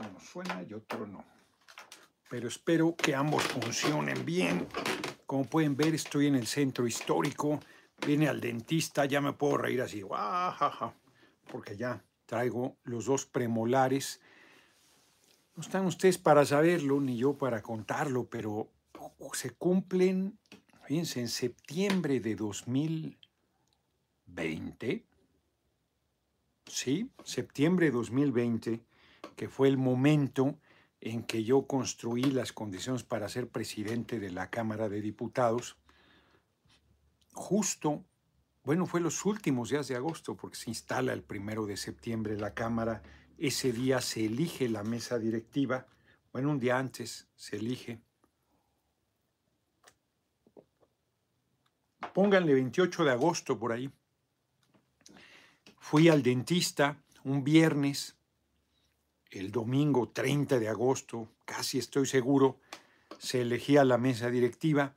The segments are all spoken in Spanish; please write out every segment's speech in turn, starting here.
uno suena y otro no. Pero espero que ambos funcionen bien. Como pueden ver, estoy en el centro histórico. Viene al dentista, ya me puedo reír así, porque ya traigo los dos premolares. No están ustedes para saberlo, ni yo para contarlo, pero se cumplen, fíjense, en septiembre de 2020, sí, septiembre de 2020, que fue el momento en que yo construí las condiciones para ser presidente de la Cámara de Diputados, justo, bueno, fue los últimos días de agosto, porque se instala el primero de septiembre la Cámara, ese día se elige la mesa directiva, bueno, un día antes se elige. Pónganle 28 de agosto por ahí. Fui al dentista un viernes, el domingo 30 de agosto, casi estoy seguro, se elegía la mesa directiva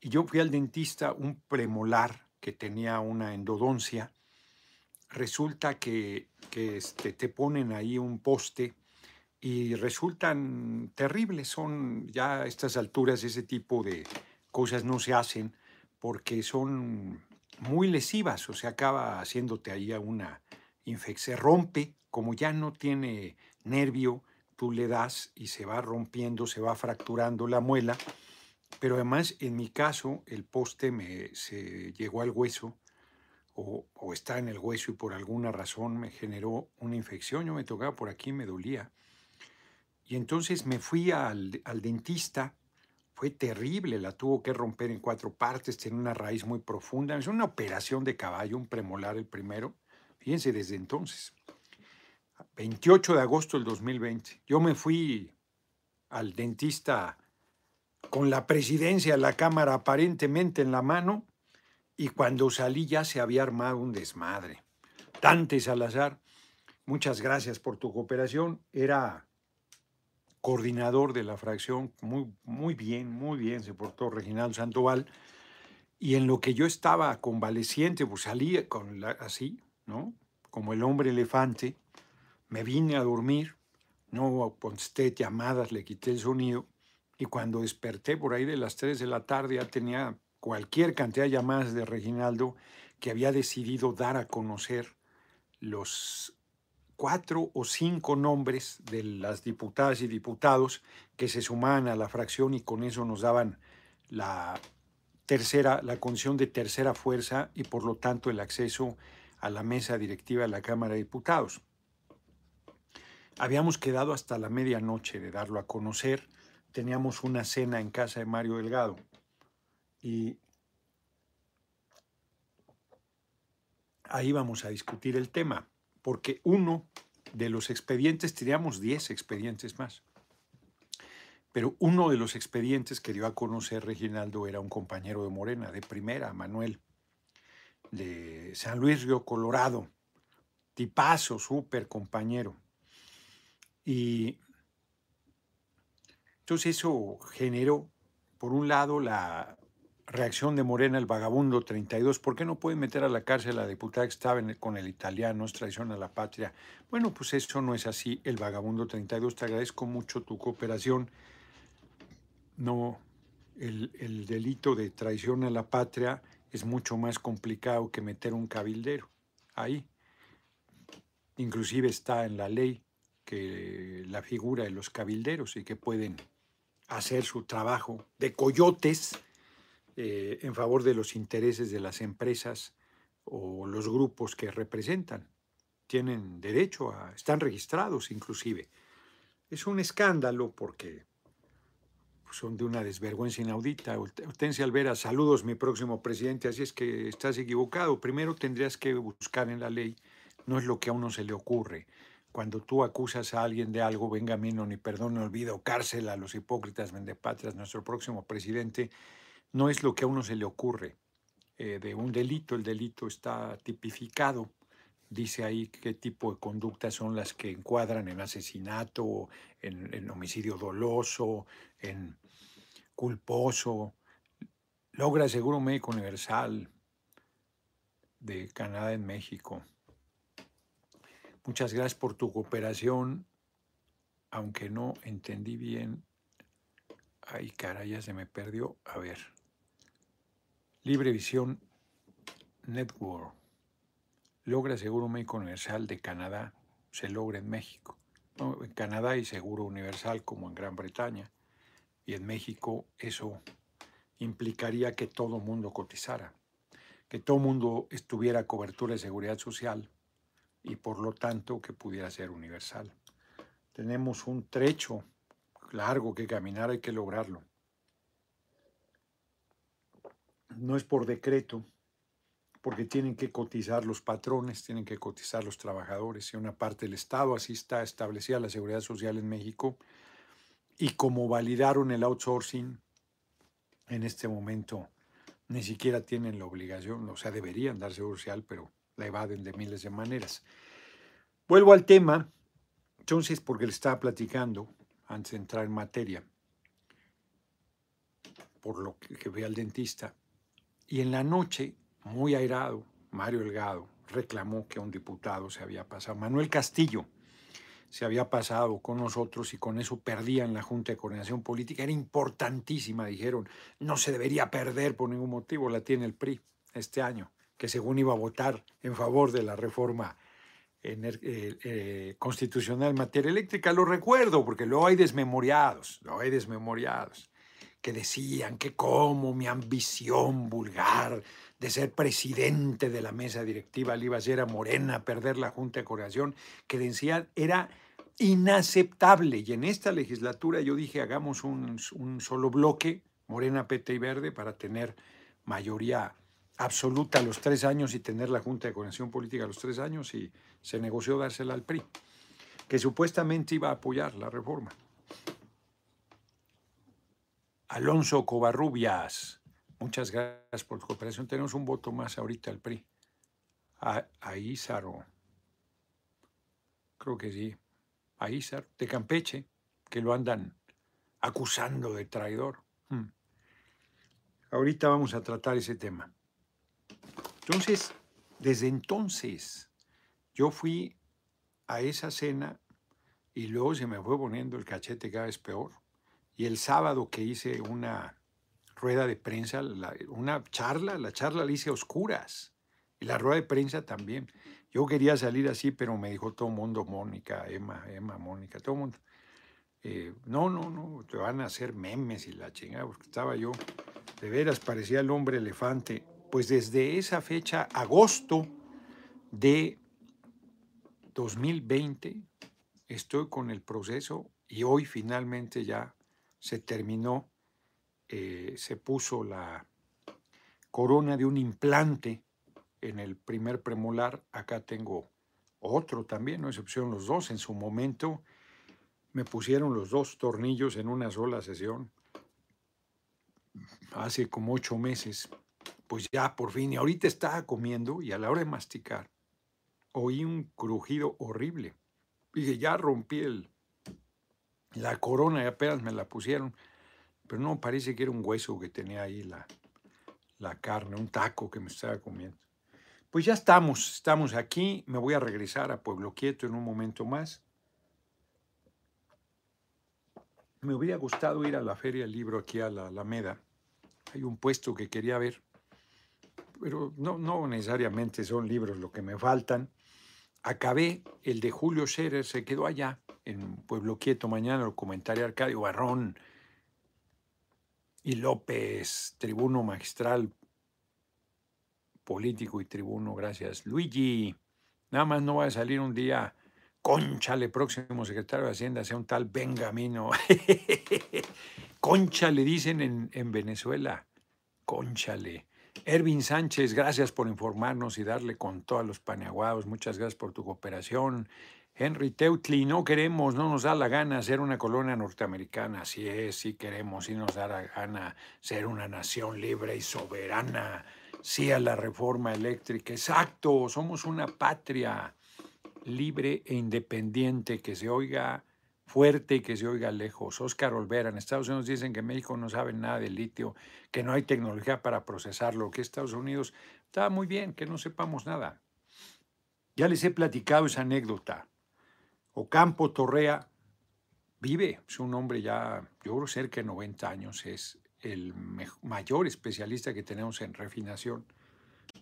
y yo fui al dentista un premolar que tenía una endodoncia. Resulta que, que este, te ponen ahí un poste y resultan terribles. Son ya a estas alturas ese tipo de cosas no se hacen porque son muy lesivas, o sea, acaba haciéndote ahí una infección, se rompe, como ya no tiene nervio, tú le das y se va rompiendo, se va fracturando la muela, pero además en mi caso el poste me, se llegó al hueso o, está en el hueso y por alguna razón me generó una infección, yo me tocaba por aquí, me dolía. Y entonces me fui al, al dentista fue terrible, la tuvo que romper en cuatro partes, tiene una raíz muy profunda. Es una operación de caballo, un premolar el primero. Fíjense, desde entonces. 28 de agosto del 2020. Yo me fui al dentista con la presidencia de la Cámara aparentemente en la mano y cuando salí ya se había armado un desmadre. Dante Salazar, muchas gracias por tu cooperación. Era coordinador de la fracción, muy, muy bien, muy bien se portó Reginaldo Sandoval. Y en lo que yo estaba convaleciente, pues salí con así, ¿no? Como el hombre elefante, me vine a dormir, no contesté llamadas, le quité el sonido, y cuando desperté por ahí de las 3 de la tarde ya tenía cualquier cantidad de llamadas de Reginaldo que había decidido dar a conocer los cuatro o cinco nombres de las diputadas y diputados que se sumaban a la fracción y con eso nos daban la tercera, la condición de tercera fuerza y por lo tanto el acceso a la mesa directiva de la Cámara de Diputados. Habíamos quedado hasta la medianoche de darlo a conocer. Teníamos una cena en casa de Mario Delgado y ahí vamos a discutir el tema porque uno de los expedientes, teníamos 10 expedientes más, pero uno de los expedientes que dio a conocer Reginaldo era un compañero de Morena, de primera, Manuel, de San Luis Río Colorado, tipazo, súper compañero. Y entonces eso generó, por un lado, la reacción de Morena, el vagabundo 32, ¿por qué no pueden meter a la cárcel a la diputada que estaba con el italiano, es traición a la patria? Bueno, pues eso no es así, el vagabundo 32, te agradezco mucho tu cooperación. No, el, el delito de traición a la patria es mucho más complicado que meter un cabildero ahí. Inclusive está en la ley que la figura de los cabilderos y que pueden hacer su trabajo de coyotes eh, en favor de los intereses de las empresas o los grupos que representan. Tienen derecho a, están registrados inclusive. Es un escándalo porque son de una desvergüenza inaudita. Hortensia Alvera, saludos mi próximo presidente, así es que estás equivocado. Primero tendrías que buscar en la ley, no es lo que a uno se le ocurre. Cuando tú acusas a alguien de algo, venga no ni perdón, ni olvido, cárcel a los hipócritas, vendepatrias, nuestro próximo presidente no es lo que a uno se le ocurre eh, de un delito. El delito está tipificado. Dice ahí qué tipo de conductas son las que encuadran en asesinato, en, homicidio doloso, en culposo. Logra Seguro Médico Universal de Canadá en México. Muchas gracias por tu cooperación. aunque no entendí bien. Ay, cara, ya se me perdió. A ver. Libre Visión Network. Logra Seguro Médico Universal de Canadá. Se logra en México. en Canadá hay seguro universal como en Gran Bretaña. Y en México eso implicaría que todo mundo cotizara, que todo mundo estuviera cobertura de seguridad social y por lo tanto que pudiera ser universal. Tenemos un trecho largo que caminar, hay que lograrlo. No es por decreto, porque tienen que cotizar los patrones, tienen que cotizar los trabajadores y una parte del Estado, así está establecida la seguridad social en México, y como validaron el outsourcing, en este momento ni siquiera tienen la obligación, o sea, deberían dar seguridad social, pero la evaden de miles de maneras. Vuelvo al tema, entonces, porque le estaba platicando antes de entrar en materia, por lo que ve al dentista, y en la noche, muy airado, Mario Elgado reclamó que un diputado se había pasado, Manuel Castillo, se había pasado con nosotros y con eso perdían la Junta de Coordinación Política. Era importantísima, dijeron, no se debería perder por ningún motivo, la tiene el PRI este año, que según iba a votar en favor de la reforma eh, eh, constitucional en materia eléctrica. Lo recuerdo porque lo hay desmemoriados, lo hay desmemoriados, que decían que como mi ambición vulgar de ser presidente de la mesa directiva le iba a ser a Morena perder la Junta de Coordinación, que decían era inaceptable. Y en esta legislatura yo dije, hagamos un, un solo bloque, Morena, PT y Verde, para tener mayoría absoluta a los tres años y tener la Junta de Coordinación Política a los tres años y se negoció dársela al PRI, que supuestamente iba a apoyar la reforma. Alonso Covarrubias, muchas gracias por tu cooperación. Tenemos un voto más ahorita al PRI. A, a creo que sí, a Ízar, de Campeche, que lo andan acusando de traidor. Hmm. Ahorita vamos a tratar ese tema. Entonces, desde entonces, yo fui a esa cena y luego se me fue poniendo el cachete cada vez peor. Y el sábado que hice una rueda de prensa, una charla, la charla la hice a oscuras. Y la rueda de prensa también. Yo quería salir así, pero me dijo todo el mundo, Mónica, Emma, Emma, Mónica, todo el mundo. Eh, no, no, no, te van a hacer memes y la chingada, porque estaba yo, de veras, parecía el hombre elefante pues desde esa fecha, agosto de 2020, estoy con el proceso y hoy finalmente ya se terminó, eh, se puso la corona de un implante en el primer premolar. Acá tengo otro también, no excepción los dos. En su momento me pusieron los dos tornillos en una sola sesión, hace como ocho meses pues ya por fin, y ahorita estaba comiendo y a la hora de masticar, oí un crujido horrible. Dije, ya rompí el, la corona y apenas me la pusieron, pero no, parece que era un hueso que tenía ahí la, la carne, un taco que me estaba comiendo. Pues ya estamos, estamos aquí, me voy a regresar a Pueblo Quieto en un momento más. Me hubiera gustado ir a la Feria del Libro aquí a la Alameda. Hay un puesto que quería ver pero no, no necesariamente son libros lo que me faltan. Acabé el de Julio Scherer, se quedó allá, en Pueblo Quieto, mañana lo comentaría Arcadio Barrón y López, tribuno magistral político y tribuno, gracias. Luigi, nada más no va a salir un día, conchale, próximo secretario de Hacienda, sea un tal Benjamino. Concha le dicen en, en Venezuela, conchale. Ervin Sánchez, gracias por informarnos y darle con todos los paneaguados. Muchas gracias por tu cooperación. Henry Teutli, no queremos, no nos da la gana ser una colonia norteamericana. Sí es, sí queremos, sí nos da la gana ser una nación libre y soberana. Sí a la reforma eléctrica. Exacto, somos una patria libre e independiente que se oiga fuerte y que se oiga lejos. Oscar Olvera, en Estados Unidos dicen que México no sabe nada de litio, que no hay tecnología para procesarlo, que Estados Unidos está muy bien, que no sepamos nada. Ya les he platicado esa anécdota. Ocampo Torrea vive, es un hombre ya, yo creo cerca de 90 años, es el mayor especialista que tenemos en refinación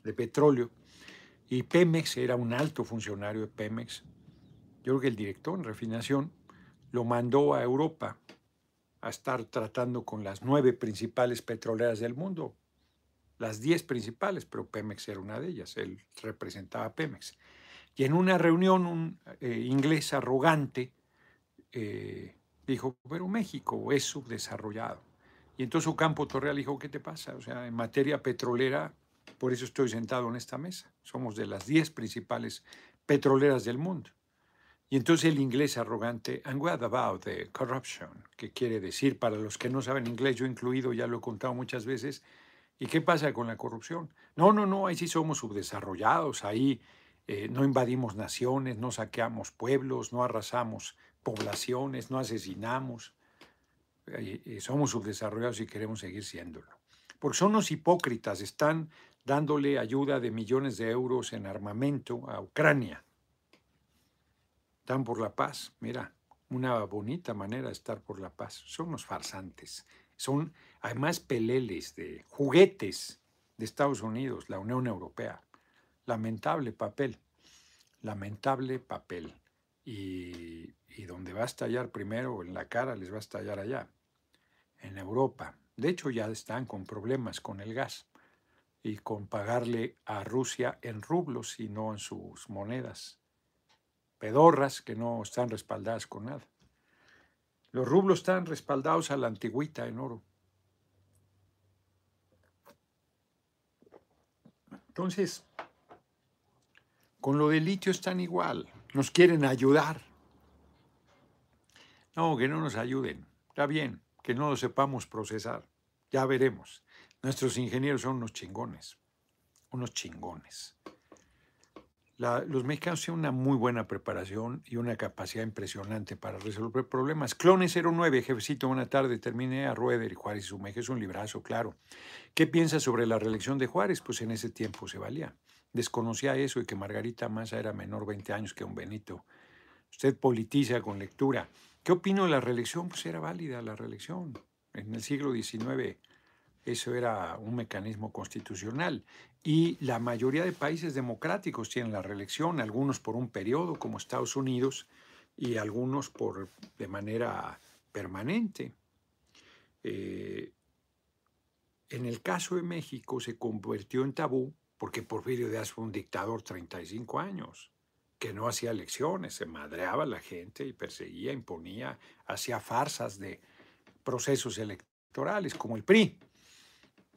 de petróleo. Y Pemex era un alto funcionario de Pemex. Yo creo que el director en refinación lo mandó a Europa a estar tratando con las nueve principales petroleras del mundo, las diez principales, pero Pemex era una de ellas, él representaba a Pemex. Y en una reunión un eh, inglés arrogante eh, dijo, pero México es subdesarrollado. Y entonces Ocampo Torreal dijo, ¿qué te pasa? O sea, en materia petrolera, por eso estoy sentado en esta mesa. Somos de las diez principales petroleras del mundo. Y entonces el inglés arrogante, and what about the corruption? Que quiere decir, para los que no saben inglés, yo incluido, ya lo he contado muchas veces, ¿y qué pasa con la corrupción? No, no, no, ahí sí somos subdesarrollados, ahí eh, no invadimos naciones, no saqueamos pueblos, no arrasamos poblaciones, no asesinamos, eh, eh, somos subdesarrollados y queremos seguir siéndolo. Porque son los hipócritas, están dándole ayuda de millones de euros en armamento a Ucrania están por la paz. Mira, una bonita manera de estar por la paz. Son unos farsantes. Son además peleles de juguetes de Estados Unidos, la Unión Europea. Lamentable papel. Lamentable papel. Y, donde va a estallar primero en la cara, les va a estallar allá, en Europa. De hecho, ya están con problemas con el gas y con pagarle a Rusia en rublos y no en sus monedas pedorras que no están respaldadas con nada. Los rublos están respaldados a la antigüita en oro. Entonces, con lo del litio están igual. Nos quieren ayudar. No, que no nos ayuden. Está bien, que no lo sepamos procesar. Ya veremos. Nuestros ingenieros son unos chingones. Unos chingones los mexicanos tienen una muy buena preparación y una capacidad impresionante para resolver problemas. Clones 09, jefecito, buena tarde. Terminé a Rueder y Juárez y Sumeje. Es un librazo, claro. ¿Qué piensa sobre la reelección de Juárez? Pues en ese tiempo se valía. Desconocía eso y que Margarita Massa era menor 20 años que un Benito. Usted politiza con lectura. ¿Qué opino de la reelección? Pues era válida la reelección. En el siglo XIX eso era un mecanismo constitucional. Y la mayoría de países democráticos tienen la reelección, algunos por un periodo, como Estados Unidos, y algunos por, de manera permanente. Eh, en el caso de México se convirtió en tabú porque Porfirio Díaz fue un dictador 35 años, que no hacía elecciones, se madreaba a la gente y perseguía, imponía, hacía farsas de procesos electorales, como el PRI.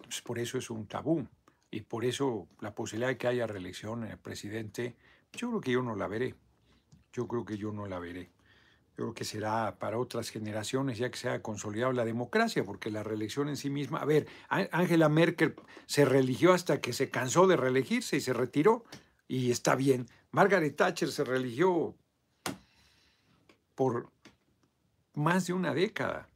Pues, por eso es un tabú y por eso la posibilidad de que haya reelección en el presidente, yo creo que yo no la veré. Yo creo que yo no la veré. Yo creo que será para otras generaciones ya que se haya consolidado la democracia, porque la reelección en sí misma, a ver, Angela Merkel se religió hasta que se cansó de reelegirse y se retiró, y está bien. Margaret Thatcher se religió por más de una década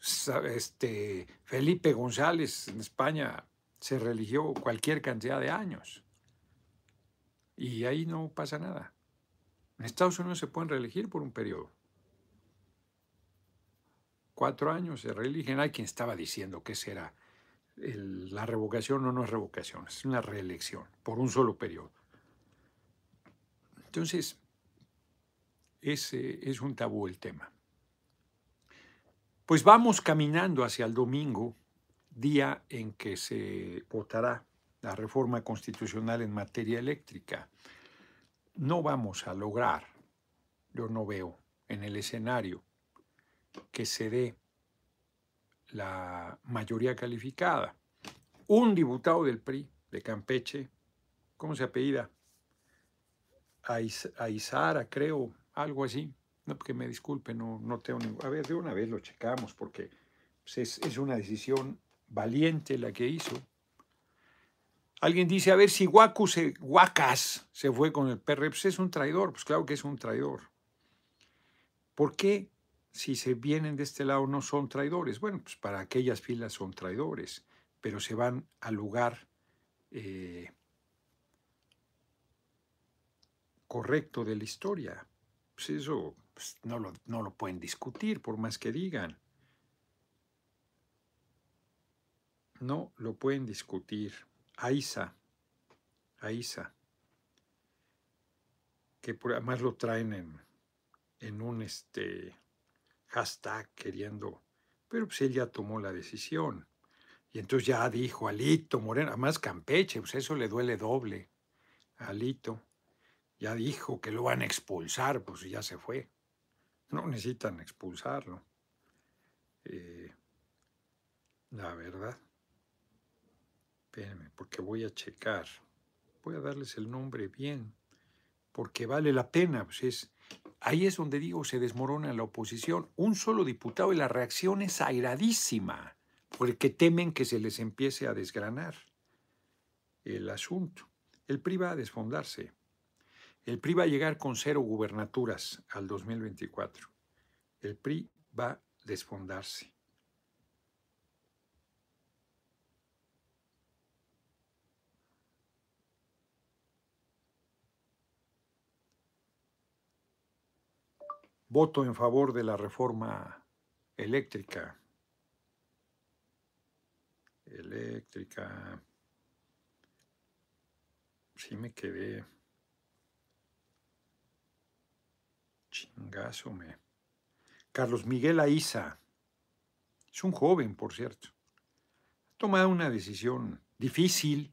este, Felipe González en España se religió cualquier cantidad de años. Y ahí no pasa nada. En Estados Unidos se pueden reelegir por un periodo. Cuatro años se reeligen. Hay quien estaba diciendo que será la revocación o no es revocación, es una reelección por un solo periodo. Entonces, ese es un tabú el tema. Pues vamos caminando hacia el domingo, día en que se votará la reforma constitucional en materia eléctrica. No vamos a lograr, yo no veo en el escenario que se dé la mayoría calificada. Un diputado del PRI de Campeche, ¿cómo se apellida? Aizara, creo, algo así, no, que me disculpe, no, no tengo ningún... A ver, de una vez lo checamos porque pues, es, una decisión valiente la que hizo. Alguien dice, a ver si Guacu se, Guacas se fue con el PRP, pues es un traidor. Pues claro que es un traidor. ¿Por qué si se vienen de este lado no son traidores? Bueno, pues para aquellas filas son traidores, pero se van al lugar eh, correcto de la historia. Pues eso pues, no, lo, no lo pueden discutir por más que digan. No lo pueden discutir. Aiza, Aiza, que además lo traen en, en un este, hashtag queriendo, pero pues él ya tomó la decisión. Y entonces ya dijo, Alito Moreno, además Campeche, pues eso le duele doble. Alito ya dijo que lo van a expulsar, pues ya se fue. No necesitan expulsarlo. Eh, la verdad. Espérenme, porque voy a checar. Voy a darles el nombre bien, porque vale la pena. Pues es, ahí es donde digo, se desmorona la oposición. Un solo diputado y la reacción es airadísima, porque temen que se les empiece a desgranar el asunto. El PRI va a desfondarse. El PRI va a llegar con cero gubernaturas al 2024. El PRI va a desfondarse. Voto en favor de la reforma eléctrica. Eléctrica. Sí me quedé. Chingazo. Carlos Miguel Aiza. Es un joven, por cierto. Ha tomado una decisión difícil.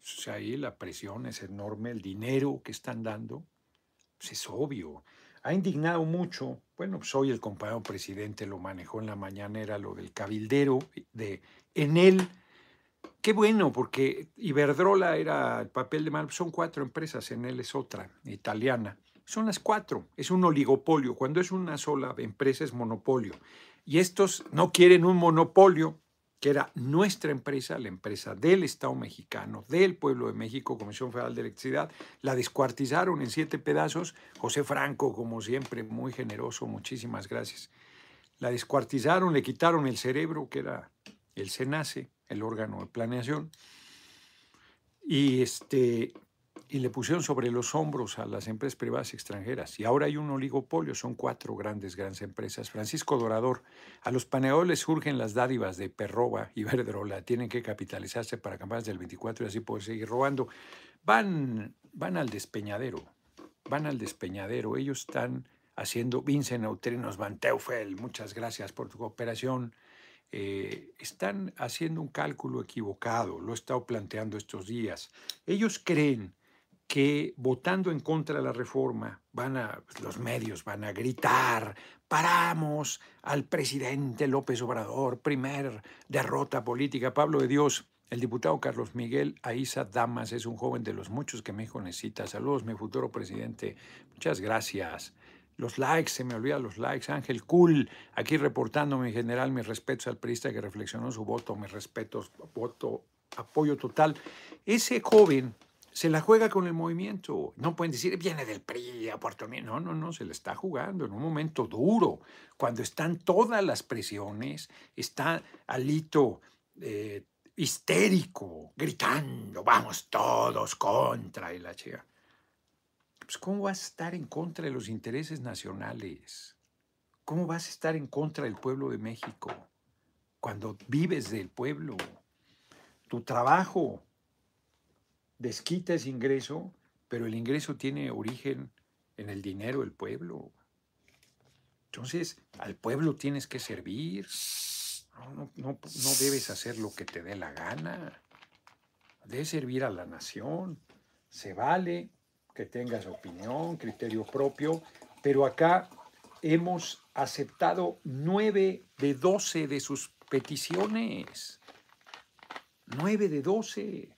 O sea, ahí la presión es enorme, el dinero que están dando. Pues es obvio ha indignado mucho. Bueno, pues hoy el compañero presidente lo manejó en la mañana, era lo del cabildero de en él. Qué bueno, porque Iberdrola era el papel de mal. Son cuatro empresas, en él es otra, italiana. Son las cuatro, es un oligopolio. Cuando es una sola empresa es monopolio. Y estos no quieren un monopolio, que era nuestra empresa, la empresa del Estado mexicano, del pueblo de México, Comisión Federal de Electricidad, la descuartizaron en siete pedazos. José Franco, como siempre, muy generoso, muchísimas gracias. La descuartizaron, le quitaron el cerebro, que era el SENACE, el órgano de planeación, y este, y le pusieron sobre los hombros a las empresas privadas extranjeras. Y ahora hay un oligopolio, son cuatro grandes, grandes empresas. Francisco Dorador, a los paneadores surgen las dádivas de Perroba y Verdrola, tienen que capitalizarse para campañas del 24 y así poder seguir robando. Van, van al despeñadero, van al despeñadero. Ellos están haciendo, Vincent Neutrinos Van Teufel, muchas gracias por tu cooperación. Eh, están haciendo un cálculo equivocado, lo he estado planteando estos días. Ellos creen que votando en contra de la reforma van a pues, los medios van a gritar paramos al presidente López Obrador, primer derrota política. Pablo de Dios, el diputado Carlos Miguel Aiza Damas es un joven de los muchos que México necesita. Saludos, mi futuro presidente. Muchas gracias. Los likes, se me olvidan los likes. Ángel Cool, aquí reportando en general mis respetos al periodista que reflexionó su voto, mis respetos, voto, apoyo total. Ese joven se la juega con el movimiento. No pueden decir, viene del PRI a Puerto No, no, no, se le está jugando en un momento duro, cuando están todas las presiones, está Alito eh, histérico, gritando, vamos todos contra y la. Pues, ¿cómo vas a estar en contra de los intereses nacionales? ¿Cómo vas a estar en contra del pueblo de México cuando vives del pueblo? Tu trabajo desquita ese ingreso, pero el ingreso tiene origen en el dinero del pueblo. Entonces, al pueblo tienes que servir. No, no, debes hacer lo que te dé la gana. Debes servir a la nación. Se vale que tengas opinión, criterio propio, pero acá hemos aceptado nueve de doce de sus peticiones. Nueve de doce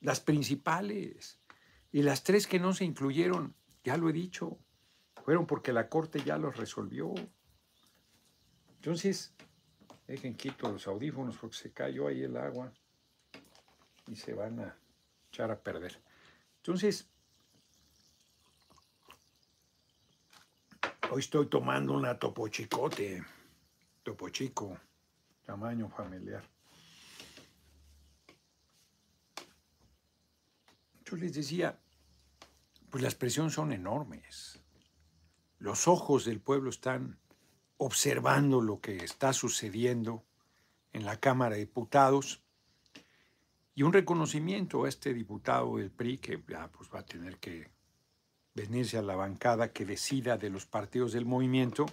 las principales. Y las tres que no se incluyeron, ya lo he dicho, fueron porque la Corte ya los resolvió. Entonces, dejen quito los audífonos porque se cayó ahí el agua y se van a echar a perder. Entonces, hoy estoy tomando una topo chicote, topo chico, tamaño familiar. Yo les decía, pues las presiones son enormes. Los ojos del pueblo están observando lo que está sucediendo en la Cámara de Diputados y un reconocimiento a este diputado del PRI que ya pues, va a tener que venirse a la bancada que decida de los partidos del movimiento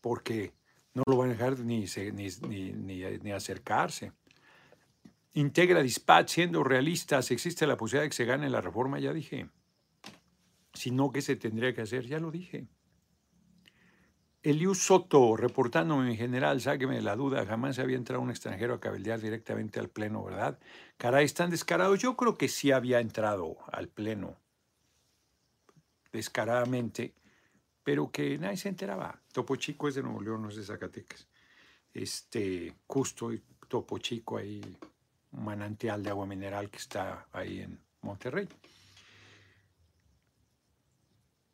porque no lo van a dejar ni, ni, ni acercarse. Integra Dispatch, siendo realistas, existe la posibilidad de que se gane la reforma, ya dije. Si no, ¿qué se tendría que hacer? Ya lo dije. Eliu Soto, reportándome en general, sáqueme de la duda, jamás había entrado un extranjero a cabildear directamente al Pleno, ¿verdad? Caray, están descarados. Yo creo que sí había entrado al Pleno descaradamente, pero que nadie se enteraba. Topo Chico es de Nuevo León, no es de Zacatecas. Este, Custo y Topo Chico ahí manantial de agua mineral que está ahí en Monterrey.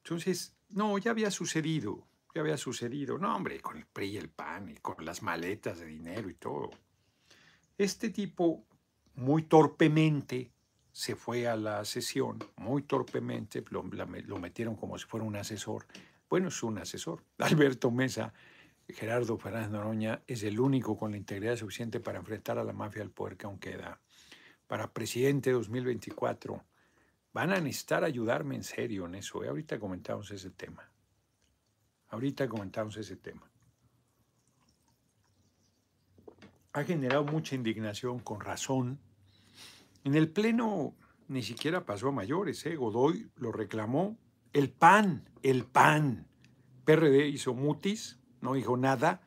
Entonces, no, ya había sucedido, ya había sucedido. No, hombre, con el PRI y el PAN y con las maletas de dinero y todo. Este tipo, muy torpemente, se fue a la sesión, muy torpemente, lo, lo metieron como si fuera un asesor. Bueno, es un asesor. Alberto Mesa Gerardo Fernández Noroña es el único con la integridad suficiente para enfrentar a la mafia del poder que aún queda. Para presidente 2024, van a necesitar ayudarme en serio en eso. ¿eh? Ahorita comentamos ese tema. Ahorita comentamos ese tema. Ha generado mucha indignación con razón. En el Pleno ni siquiera pasó a mayores. ¿eh? Godoy lo reclamó. El PAN, el PAN. PRD hizo mutis, no dijo nada.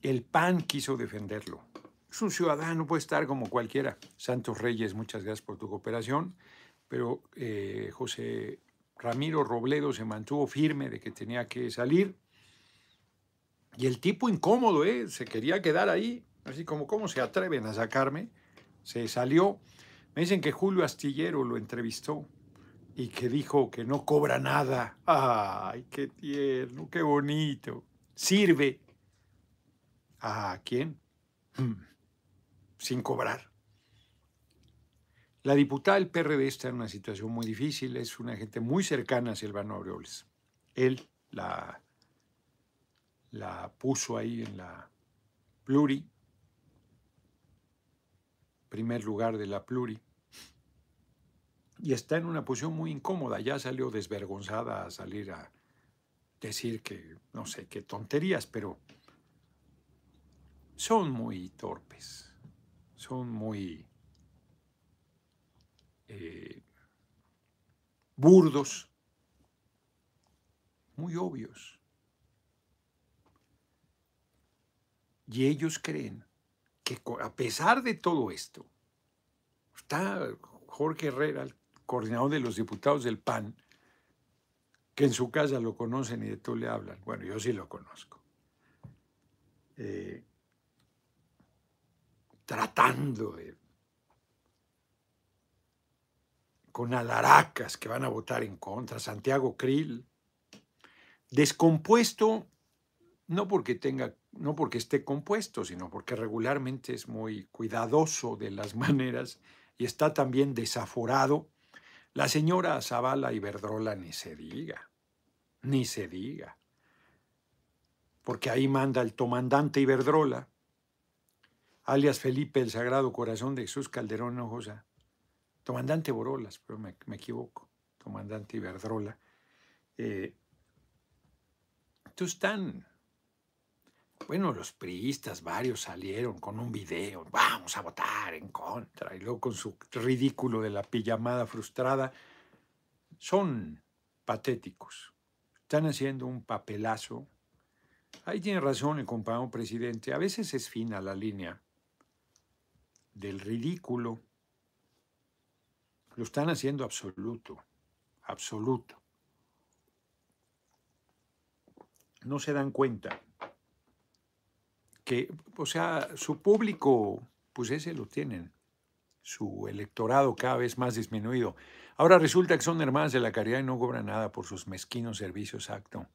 El PAN quiso defenderlo. Es un ciudadano, puede estar como cualquiera. Santos Reyes, muchas gracias por tu cooperación, pero eh, José Ramiro Robledo se mantuvo firme de que tenía que salir. Y el tipo incómodo, ¿eh? se quería quedar ahí, así como, ¿cómo se atreven a sacarme? Se salió. Me dicen que Julio Astillero lo entrevistó y que dijo que no cobra nada. ¡Ay, qué tierno, qué bonito! Sirve. ¿A quién? Sin cobrar. La diputada del PRD está en una situación muy difícil, es una gente muy cercana a Silvano Aureoles. Él la, la puso ahí en la pluri, primer lugar de la pluri y está en una posición muy incómoda. Ya salió desvergonzada a salir a decir que, no sé, qué tonterías, pero son muy torpes, son muy eh, burdos, muy obvios. Y ellos creen que a pesar de todo esto, está Jorge Herrera, coordinador de los diputados del PAN, que en su casa lo conocen y de todo le hablan. Bueno, yo sí lo conozco. Eh, tratando de, con alaracas que van a votar en contra, Santiago Krill, descompuesto, no porque tenga, no porque esté compuesto, sino porque regularmente es muy cuidadoso de las maneras y está también desaforado la señora Zavala Iberdrola ni se diga, ni se diga. Porque ahí manda el comandante Iberdrola, alias Felipe el Sagrado Corazón de Jesús Calderón Hinojosa. Comandante Borolas, pero me, equivoco. Comandante Iberdrola. Eh, entonces están bueno, los priistas, varios salieron con un video, vamos a votar en contra, y luego con su ridículo de la pijamada frustrada, son patéticos. Están haciendo un papelazo. Ahí tiene razón el compañero presidente, a veces es fina la línea del ridículo. Lo están haciendo absoluto, absoluto. No se dan cuenta que, o sea, su público, pues ese lo tienen, su electorado cada vez más disminuido. Ahora resulta que son hermanas de la caridad y no cobran nada por sus mezquinos servicios acto.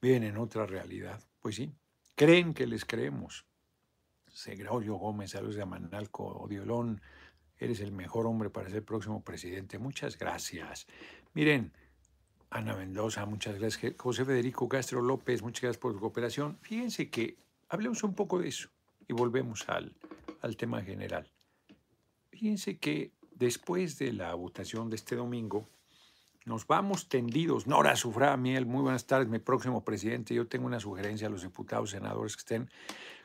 Viven en otra realidad. Pues sí, creen que les creemos. Segraulio Gómez, saludos de Amanalco, Odiolón, eres el mejor hombre para ser próximo presidente. Muchas gracias. Miren, Ana Mendoza, muchas gracias. José Federico Castro López, muchas gracias por su cooperación. Fíjense que hablemos un poco de eso y volvemos al, al tema general. Fíjense que después de la votación de este domingo, nos vamos tendidos. Nora Sufrá Miel, muy buenas tardes, mi próximo presidente. Yo tengo una sugerencia a los diputados, senadores que estén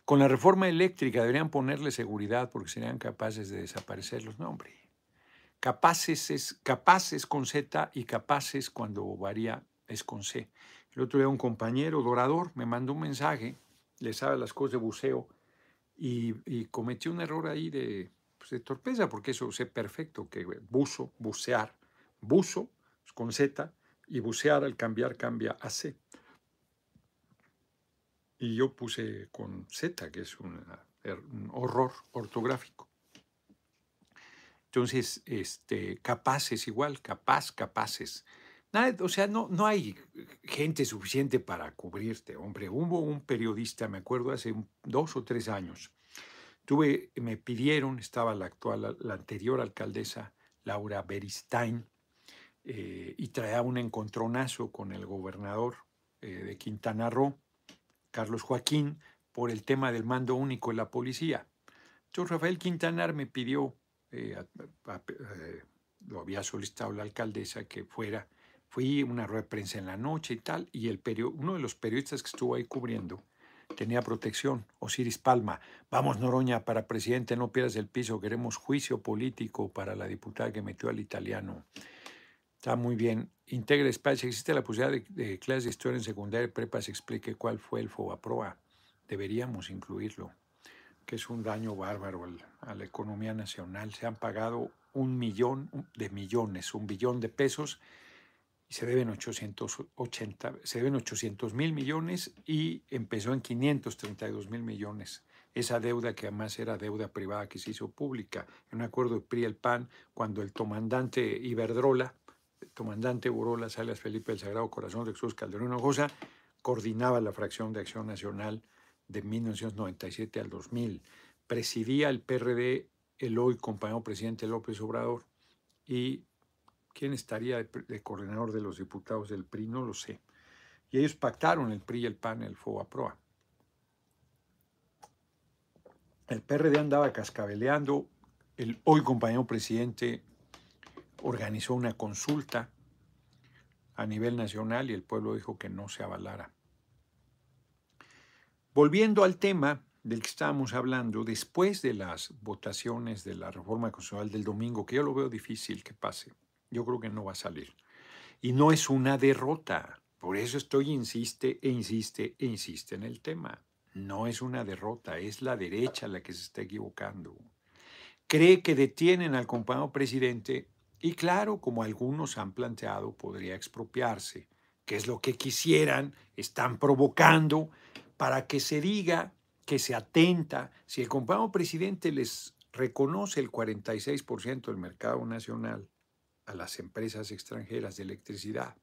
con la reforma eléctrica. Deberían ponerle seguridad porque serían capaces de desaparecerlos. No, hombre. Capaces es capaces con Z y capaces cuando varía es con C. El otro día un compañero dorador me mandó un mensaje, le sabe las cosas de buceo y, cometió un error ahí de, pues, torpeza, porque eso sé perfecto, que buzo, bucear, buzo con Z y bucear al cambiar cambia a C. Y yo puse con Z, que es er, un horror ortográfico. Entonces, este, capaces igual, capaz, capaces. Nada, o sea, no, no hay gente suficiente para cubrirte, hombre. Hubo un periodista, me acuerdo, hace dos o tres años. Tuve, me pidieron, estaba la actual, la anterior alcaldesa, Laura Beristain, eh, y traía un encontronazo con el gobernador eh, de Quintana Roo, Carlos Joaquín, por el tema del mando único de la policía. Entonces Rafael Quintanar me pidió, eh, lo había solicitado la alcaldesa que fuera, fui una rueda de prensa en la noche y tal, y el uno de los periodistas que estuvo ahí cubriendo tenía protección, Osiris Palma, vamos Noroña para presidente, no pierdas el piso, queremos juicio político para la diputada que metió al italiano. Está muy bien. Integra espacio. Existe la posibilidad de, de clases de historia en secundaria y prepa se explique cuál fue el FOBAPROA. Deberíamos incluirlo, que es un daño bárbaro a la economía nacional. Se han pagado un millón de millones, un billón de pesos se deben 880, se deben 800 mil millones y empezó en 532 mil millones. Esa deuda que además era deuda privada que se hizo pública en un acuerdo de PRI el PAN cuando el comandante Iberdrola comandante Urola Salas Felipe del Sagrado Corazón de Jesús Calderón Hinojosa, coordinaba la fracción de Acción Nacional de 1997 al 2000. Presidía el PRD el hoy compañero presidente López Obrador. ¿Y quién estaría de, coordinador de los diputados del PRI? No lo sé. Y ellos pactaron el PRI el PAN, el FOA-PROA. El PRD andaba cascabeleando. El hoy compañero presidente organizó una consulta a nivel nacional y el pueblo dijo que no se avalara. Volviendo al tema del que estábamos hablando, después de las votaciones de la reforma constitucional del domingo, que yo lo veo difícil que pase, yo creo que no va a salir. Y no es una derrota, por eso estoy insiste e insiste e insiste en el tema. No es una derrota, es la derecha la que se está equivocando. Cree que detienen al compañero presidente y claro, como algunos han planteado, podría expropiarse, que es lo que quisieran, están provocando para que se diga que se atenta, si el compañero presidente les reconoce el 46% del mercado nacional a las empresas extranjeras de electricidad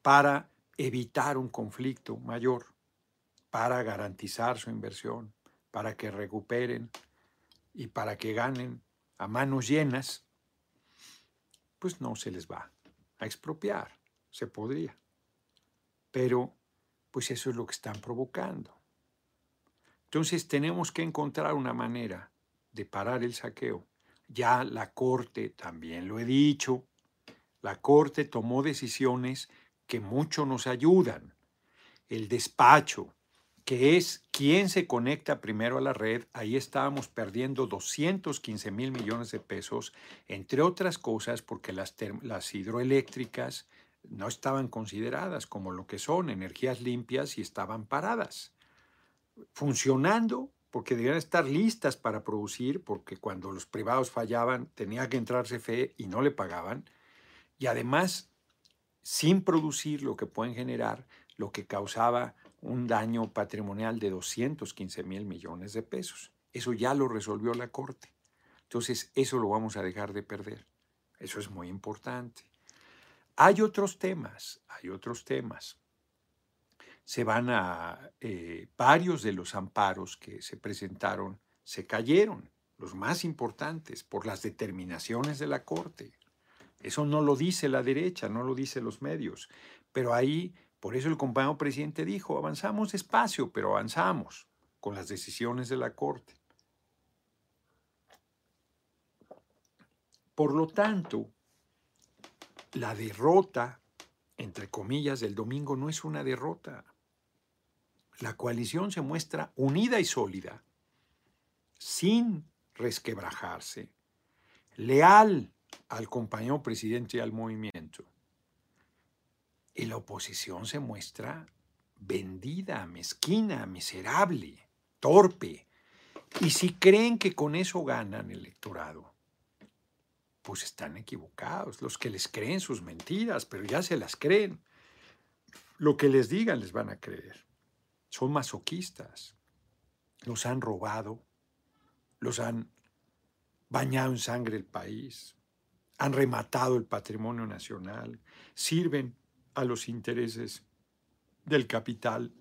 para evitar un conflicto mayor, para garantizar su inversión, para que recuperen y para que ganen a manos llenas, pues no se les va a expropiar, se podría. Pero, pues eso es lo que están provocando. Entonces tenemos que encontrar una manera de parar el saqueo. Ya la Corte, también lo he dicho, la Corte tomó decisiones que mucho nos ayudan. El despacho, que es quién se conecta primero a la red, ahí estábamos perdiendo 215 mil millones de pesos, entre otras cosas porque las, las hidroeléctricas no estaban consideradas como lo que son energías limpias y estaban paradas, funcionando porque debían estar listas para producir, porque cuando los privados fallaban tenía que entrarse fe y no le pagaban, y además sin producir lo que pueden generar, lo que causaba un daño patrimonial de 215 mil millones de pesos. Eso ya lo resolvió la Corte. Entonces, eso lo vamos a dejar de perder. Eso es muy importante. Hay otros temas, hay otros temas. Se van a, eh, varios de los amparos que se presentaron se cayeron, los más importantes, por las determinaciones de la Corte. Eso no lo dice la derecha, no lo dicen los medios. Pero ahí, por eso el compañero presidente dijo, avanzamos despacio, pero avanzamos con las decisiones de la Corte. Por lo tanto, la derrota, entre comillas, del domingo no es una derrota. La coalición se muestra unida y sólida, sin resquebrajarse, leal al compañero presidente y al movimiento. Y la oposición se muestra vendida, mezquina, miserable, torpe. Y si creen que con eso ganan el electorado, pues están equivocados. Los que les creen sus mentiras, pero ya se las creen. Lo que les digan les van a creer. Son masoquistas. Los han robado, los han bañado en sangre el país, han rematado el patrimonio nacional, sirven a los intereses del capital,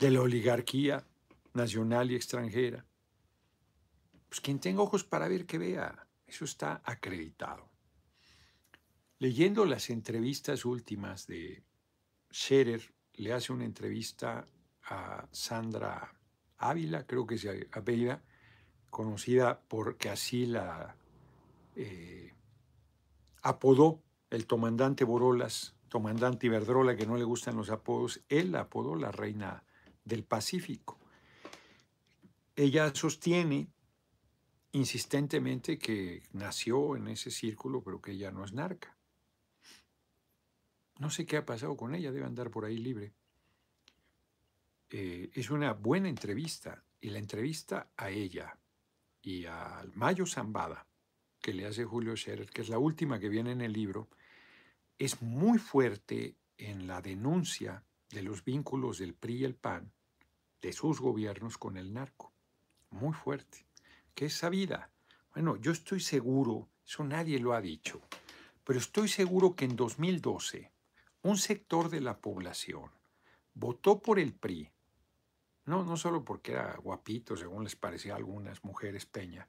de la oligarquía nacional y extranjera. Pues quien tenga ojos para ver que vea, eso está acreditado. Leyendo las entrevistas últimas de Scherer, le hace una entrevista a Sandra Ávila, creo que se apellida, conocida porque así la eh, apodó el comandante Borolas, comandante Iberdrola, que no le gustan los apodos, él la apodó la reina del Pacífico. Ella sostiene insistentemente que nació en ese círculo, pero que ella no es narca. No sé qué ha pasado con ella, debe andar por ahí libre. Eh, es una buena entrevista, y la entrevista a ella y al Mayo Zambada, que le hace Julio Scherer, que es la última que viene en el libro, es muy fuerte en la denuncia de los vínculos del PRI y el PAN, de sus gobiernos con el narco. Muy fuerte. ¿Qué es sabida? Bueno, yo estoy seguro, eso nadie lo ha dicho, pero estoy seguro que en 2012 un sector de la población votó por el PRI, no, no solo porque era guapito, según les parecía a algunas mujeres Peña,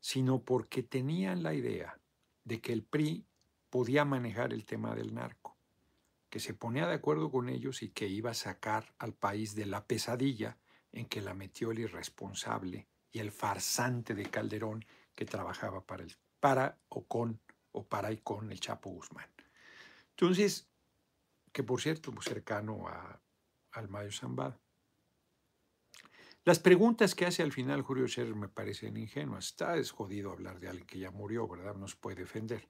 sino porque tenían la idea de que el PRI podía manejar el tema del narco, que se ponía de acuerdo con ellos y que iba a sacar al país de la pesadilla en que la metió el irresponsable y el farsante de Calderón que trabajaba para, el, para o con o para y con el Chapo Guzmán. Entonces, que por cierto, cercano a, al Mayo Zambada. Las preguntas que hace al final Julio Scherer me parecen ingenuas. Está es jodido hablar de alguien que ya murió, ¿verdad? No se puede defender.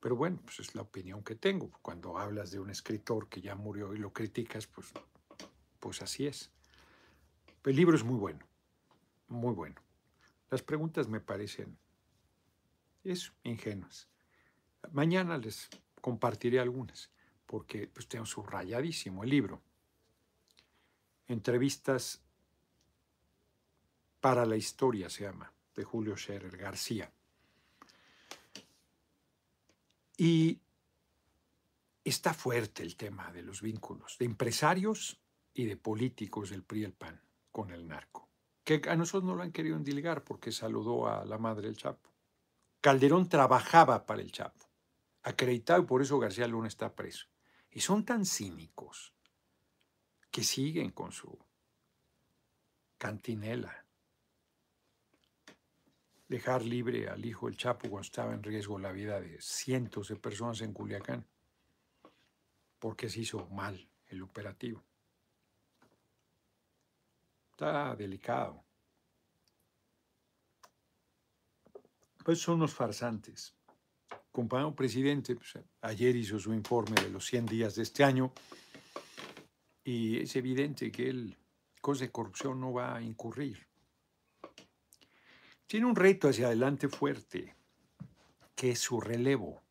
Pero bueno, pues es la opinión que tengo. Cuando hablas de un escritor que ya murió y lo criticas, pues, pues así es. El libro es muy bueno muy bueno. Las preguntas me parecen es ingenuas. Mañana les compartiré algunas, porque pues, tengo subrayadísimo el libro. Entrevistas para la historia se llama, de Julio Scherer García. Y está fuerte el tema de los vínculos de empresarios y de políticos del PRI el PAN con el narco que a nosotros no lo han querido endilgar porque saludó a la madre del Chapo. Calderón trabajaba para el Chapo, acreditado y por eso García Luna está preso. Y son tan cínicos que siguen con su cantinela. Dejar libre al hijo del Chapo cuando estaba en riesgo la vida de cientos de personas en Culiacán, porque se hizo mal el operativo. Está delicado. Pues son unos farsantes. Compañero presidente, pues, ayer hizo su informe de los 100 días de este año y es evidente que él, cosa de corrupción, no va a incurrir. Tiene un reto hacia adelante fuerte, que es su relevo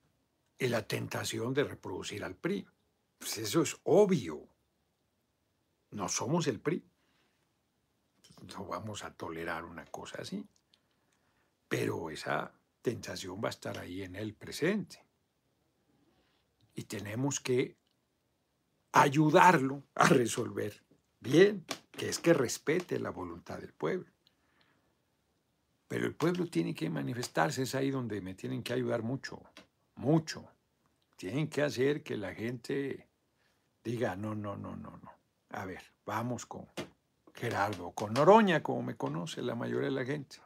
y la tentación de reproducir al PRI. Pues eso es obvio. No somos el PRI no vamos a tolerar una cosa así. Pero esa tentación va a estar ahí en el presente. Y tenemos que ayudarlo a resolver bien, que es que respete la voluntad del pueblo. Pero el pueblo tiene que manifestarse, es ahí donde me tienen que ayudar mucho, mucho. Tienen que hacer que la gente diga, no, no, no, no, no. A ver, vamos con Gerardo, con Noroña, como me conoce la mayoría de la gente.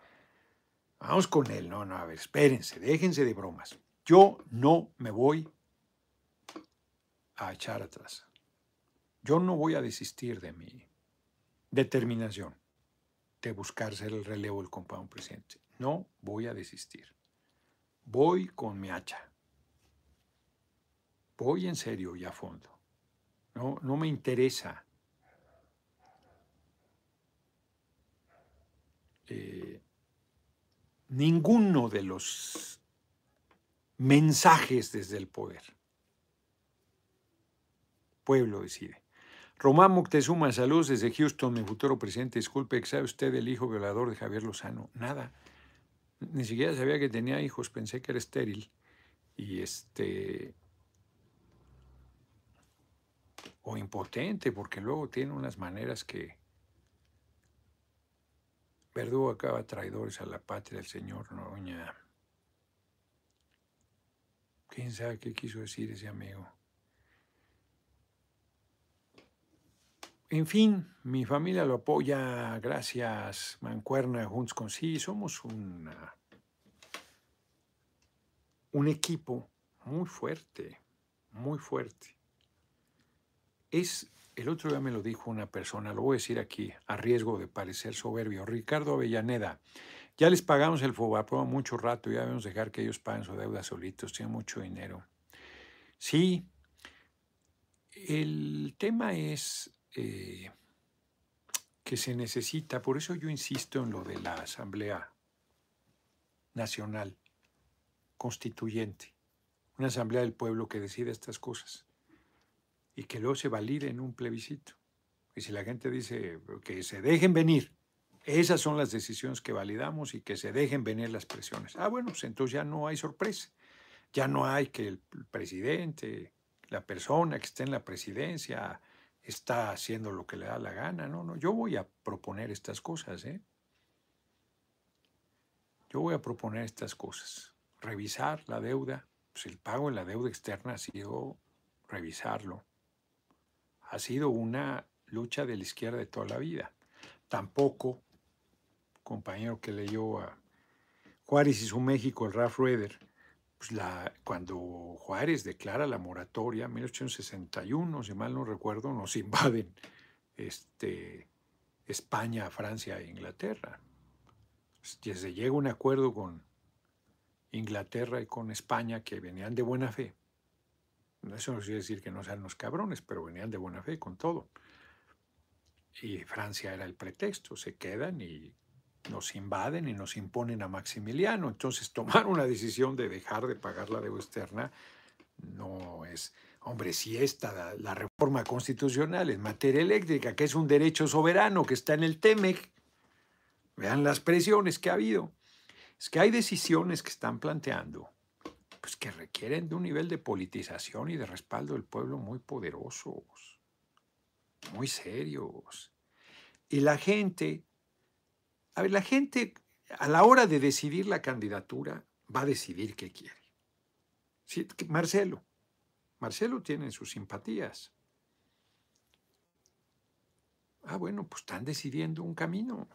Vamos con él. No, no, a ver, espérense, déjense de bromas. Yo no me voy a echar atrás. Yo no voy a desistir de mi determinación de buscar ser el relevo del compañero presidente. No voy a desistir. Voy con mi hacha. Voy en serio y a fondo. No, no me interesa eh, ninguno de los mensajes desde el poder. Pueblo decide. Román Moctezuma, saludos desde Houston, mi futuro presidente. Disculpe, ¿sabe usted el hijo violador de Javier Lozano? Nada. Ni siquiera sabía que tenía hijos, pensé que era estéril. Y este. O impotente, porque luego tiene unas maneras que. Verdugo acaba traidores a la patria el señor Noroña. ¿Quién sabe qué quiso decir ese amigo? En fin, mi familia lo apoya, gracias, Mancuerna, Junts con sí, somos un equipo muy fuerte, muy fuerte. Es, el otro día me lo dijo una persona, lo voy a decir aquí, a riesgo de parecer soberbio, Ricardo Avellaneda, ya les pagamos el FOBAPRO mucho rato, ya debemos dejar que ellos paguen su deuda solitos, tienen mucho dinero. Sí, el tema es eh, que se necesita, por eso yo insisto en lo de la Asamblea Nacional Constituyente, una Asamblea del Pueblo que decida estas cosas y que luego se valide en un plebiscito. Y si la gente dice que se dejen venir, esas son las decisiones que validamos y que se dejen venir las presiones. Ah, bueno, pues entonces ya no hay sorpresa. Ya no hay que el presidente, la persona que esté en la presidencia, está haciendo lo que le da la gana. No, no, yo voy a proponer estas cosas, ¿eh? Yo voy a proponer estas cosas. Revisar la deuda. Pues el pago de la deuda externa ha sido revisarlo. Ha sido una lucha de la izquierda de toda la vida. Tampoco, compañero que leyó a Juárez y su México, el Ralph Rueder, pues cuando Juárez declara la moratoria, en 1861, si mal no recuerdo, nos invaden este, España, Francia e Inglaterra. Se llega un acuerdo con Inglaterra y con España que venían de buena fe. Eso no quiere decir que no sean los cabrones, pero venían de buena fe con todo. Y Francia era el pretexto, se quedan y nos invaden y nos imponen a Maximiliano. Entonces, tomar una decisión de dejar de pagar la deuda externa no es, hombre, si esta, la, reforma constitucional en materia eléctrica, que es un derecho soberano que está en el TEMEC, vean las presiones que ha habido. Es que hay decisiones que están planteando, pues que requieren de un nivel de politización y de respaldo del pueblo muy poderosos, muy serios. Y la gente a ver, la gente a la hora de decidir la candidatura va a decidir qué quiere. Marcelo. Marcelo tiene sus simpatías. Ah, bueno, pues están decidiendo un camino.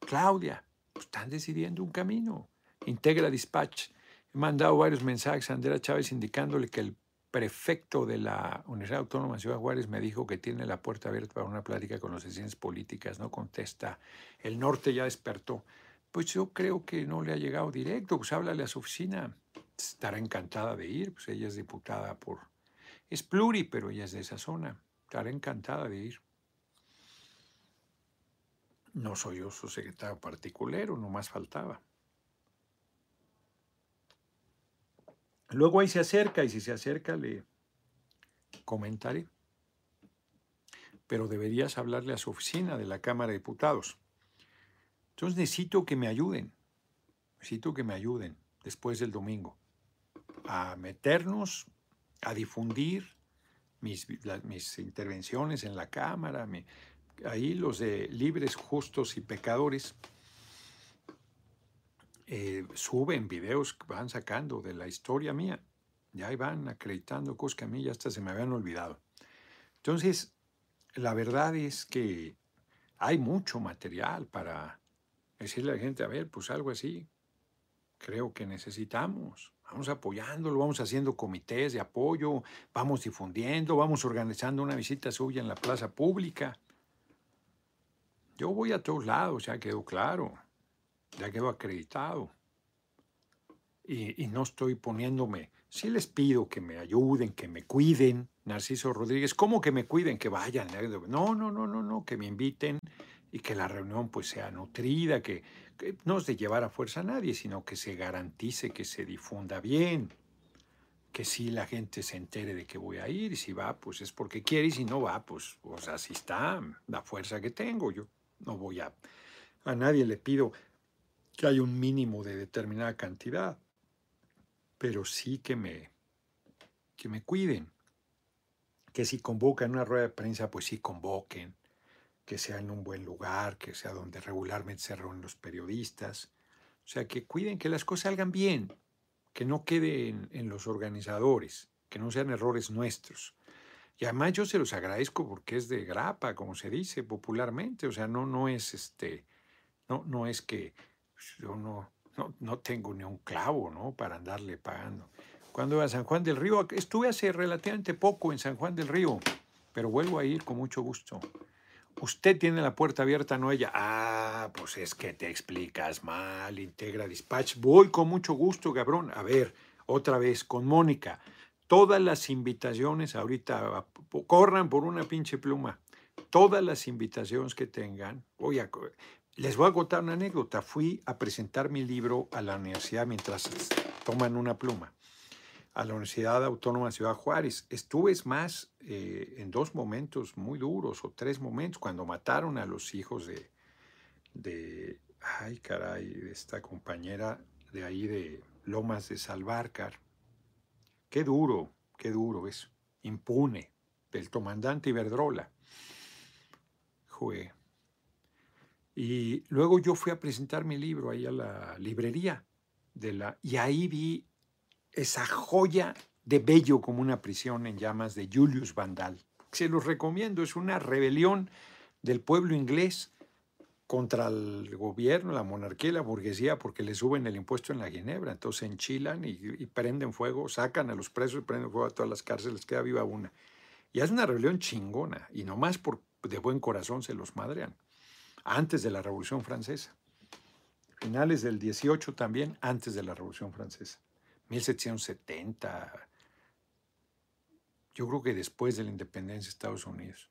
Claudia, pues están decidiendo un camino. Integra Dispatch. He mandado varios mensajes a Andrea Chávez indicándole que el prefecto de la Universidad Autónoma de Ciudad Juárez me dijo que tiene la puerta abierta para una plática con las decisiones políticas, no contesta. El norte ya despertó. Pues yo creo que no le ha llegado directo, pues háblale a su oficina. Estará encantada de ir, pues ella es diputada por... Es pluri, pero ella es de esa zona. Estará encantada de ir. No soy yo su secretario particular, no más faltaba. Luego ahí se acerca y si se acerca le comentaré. Pero deberías hablarle a su oficina de la Cámara de Diputados. Entonces necesito que me ayuden, necesito que me ayuden después del domingo a meternos, a difundir mis, intervenciones en la Cámara, ahí los de libres, justos y pecadores, eh, suben videos que van sacando de la historia mía. Ya van acreditando cosas que a mí ya hasta se me habían olvidado. Entonces, la verdad es que hay mucho material para decirle a la gente, a ver, pues algo así, creo que necesitamos. Vamos apoyándolo, vamos haciendo comités de apoyo, vamos difundiendo, vamos organizando una visita suya en la plaza pública. Yo voy a todos lados, ya quedó claro, ya quedó acreditado. Y, y no estoy poniéndome, sí les pido que me ayuden, que me cuiden, Narciso Rodríguez, ¿cómo que me cuiden? Que vayan. No, no, no, no, no, que me inviten y que la reunión pues sea nutrida, que, no es de llevar a fuerza a nadie, sino que se garantice que se difunda bien, que si la gente se entere de que voy a ir, y si va, pues es porque quiere, y si no va, pues, pues así está la fuerza que tengo. Yo no voy a, a nadie le pido que haya un mínimo de determinada cantidad, pero sí que me, que me cuiden, que si convocan una rueda de prensa, pues sí convoquen, que sea en un buen lugar, que sea donde regularmente se reúnen los periodistas. O sea, que cuiden que las cosas salgan bien, que no queden en los organizadores, que no sean errores nuestros. Y además yo se los agradezco porque es de grapa, como se dice popularmente. O sea, no, no es este, no, no es que yo no, no, no tengo ni un clavo, ¿no? Para andarle pagando. Cuando iba a San Juan del Río, estuve hace relativamente poco en San Juan del Río, pero vuelvo a ir con mucho gusto. Usted tiene la puerta abierta, no ella. Ah, pues es que te explicas mal, integra dispatch. Voy con mucho gusto, cabrón. A ver, otra vez, con Mónica. Todas las invitaciones ahorita, corran por una pinche pluma. Todas las invitaciones que tengan. Voy a, les voy a contar una anécdota. Fui a presentar mi libro a la universidad mientras toman una pluma a la Universidad Autónoma de Ciudad Juárez. Estuve más eh, en dos momentos muy duros o tres momentos cuando mataron a los hijos de, de, ay caray, de esta compañera de ahí de Lomas de Salvarcar. Qué duro, qué duro es, impune, del comandante Iberdrola. Jue. Y luego yo fui a presentar mi libro ahí a la librería de la, y ahí vi esa joya de bello como una prisión en llamas de Julius Vandal. Se los recomiendo, es una rebelión del pueblo inglés contra el gobierno, la monarquía y la burguesía porque le suben el impuesto en la Ginebra. Entonces enchilan y, y prenden fuego, sacan a los presos y prenden fuego a todas las cárceles, queda viva una. Y es una rebelión chingona y nomás por de buen corazón se los madrean. Antes de la Revolución Francesa. Finales del 18 también, antes de la Revolución Francesa. 1770. Yo creo que después de la independencia de Estados Unidos.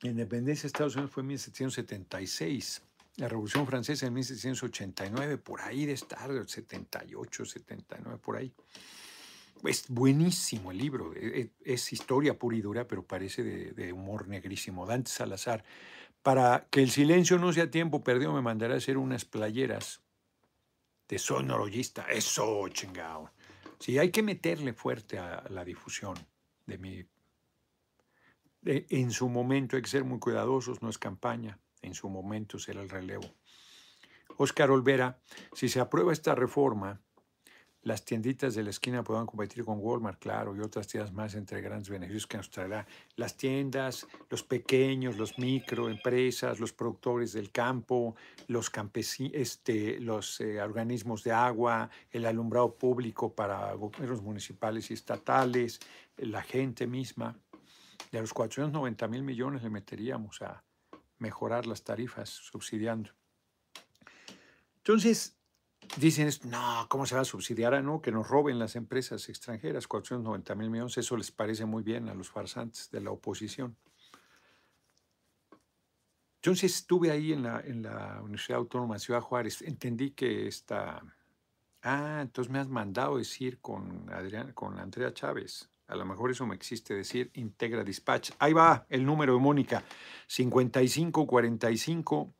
La independencia de Estados Unidos fue en 1776. La Revolución Francesa en 1789, por ahí de estar, 78, 79, por ahí. Es buenísimo el libro, e, e, es, historia pura y dura, pero parece de, humor negrísimo. Dante Salazar, para que el silencio no sea tiempo perdido, me mandará a hacer unas playeras de sonologista. Eso, chingado. Sí, hay que meterle fuerte a la difusión de mi... en su momento hay que ser muy cuidadosos, no es campaña, en su momento será el relevo. Óscar Olvera, si se aprueba esta reforma, las tienditas de la esquina puedan competir con Walmart, claro, y otras tiendas más entre grandes beneficios que nos traerá. Las tiendas, los pequeños, los microempresas, los productores del campo, los este, los eh, organismos de agua, el alumbrado público para gobiernos municipales y estatales, la gente misma. De los 490 mil millones le meteríamos a mejorar las tarifas subsidiando. Entonces, Dicen, no, ¿cómo se va a subsidiar? Ah, no, que nos roben las empresas extranjeras, 490 mil millones, eso les parece muy bien a los farsantes de la oposición. Entonces estuve ahí en la, en la Universidad Autónoma de Ciudad Juárez, entendí que esta... Ah, entonces me has mandado decir con, Adrián, con Andrea Chávez. A lo mejor eso me existe decir Integra Dispatch. Ahí va el número de Mónica, 5545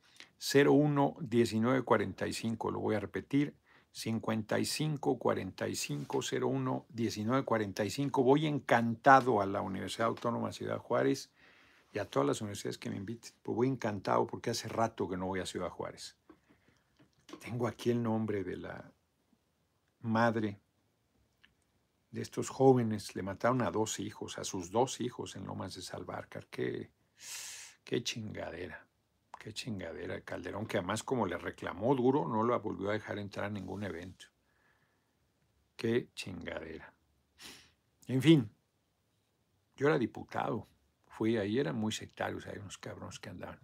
01 19 45, lo voy a repetir, 55 45 01 19 45. Voy encantado a la Universidad Autónoma de Ciudad Juárez y a todas las universidades que me inviten. Pues voy encantado porque hace rato que no voy a Ciudad Juárez. Tengo aquí el nombre de la madre de estos jóvenes. Le mataron a dos hijos, a sus dos hijos en Lomas de Salvarcar. Qué, qué chingadera, qué chingadera. Calderón, que además como le reclamó duro, no lo volvió a dejar entrar a ningún evento. Qué chingadera. En fin, yo era diputado. Fui ahí, eran muy sectarios, hay unos cabrones que andaban.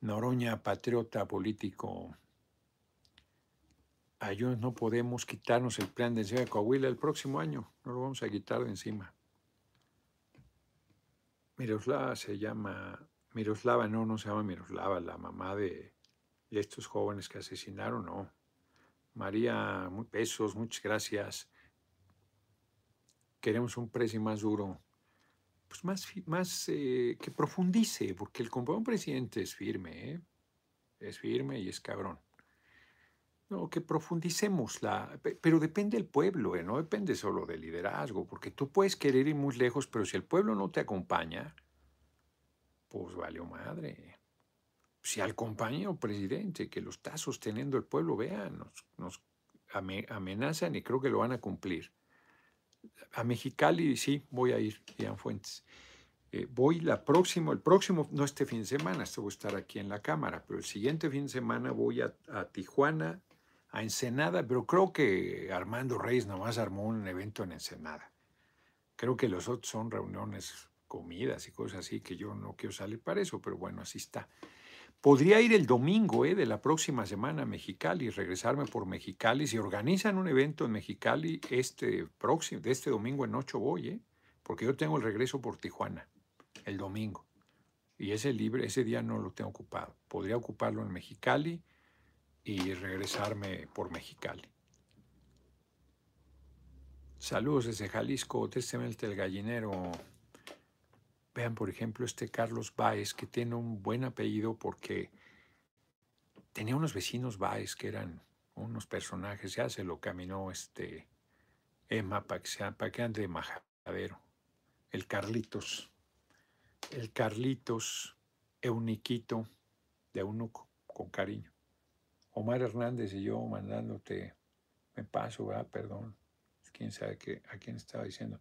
Noroña, patriota político, ellos no podemos quitarnos el plan de encima de Coahuila el próximo año, no lo vamos a quitar de encima. Miroslava se llama, Miroslava no, no se llama Miroslava, la mamá de, estos jóvenes que asesinaron, no. María, muy pesos, muchas gracias. Queremos un precio más duro, pues más, más eh, que profundice, porque el un presidente es firme, ¿eh? es firme y es cabrón. No, que profundicemos la, pero depende del pueblo, ¿eh? no depende solo del liderazgo, porque tú puedes querer ir muy lejos, pero si el pueblo no te acompaña, pues valió madre. Si al compañero presidente que lo está sosteniendo el pueblo, vean, nos, nos amenazan y creo que lo van a cumplir. A Mexicali sí, voy a ir, Ian Fuentes. Eh, voy la próxima, el próximo, no este fin de semana, esto voy a estar aquí en la Cámara, pero el siguiente fin de semana voy a, a Tijuana, a Ensenada, pero creo que Armando Reyes nomás armó un evento en Ensenada. Creo que los otros son reuniones, comidas y cosas así, que yo no quiero salir para eso, pero bueno, así está. Podría ir el domingo eh, de la próxima semana a Mexicali regresarme por Mexicali. Si organizan un evento en Mexicali este próximo, de este domingo en ocho voy, eh, porque yo tengo el regreso por Tijuana el domingo. Y ese libre, ese día no lo tengo ocupado. Podría ocuparlo en Mexicali y regresarme por Mexicali. Saludos desde Jalisco, testemente el gallinero. Vean, por ejemplo, este Carlos Báez, que tiene un buen apellido porque tenía unos vecinos Báez que eran unos personajes, ya se lo caminó este Emma para que, ande majadero. El Carlitos, el Carlitos Euniquito de Eunuco, con cariño. Omar Hernández y yo mandándote, me paso, ¿verdad? Perdón. Quién sabe qué, a quién estaba diciendo.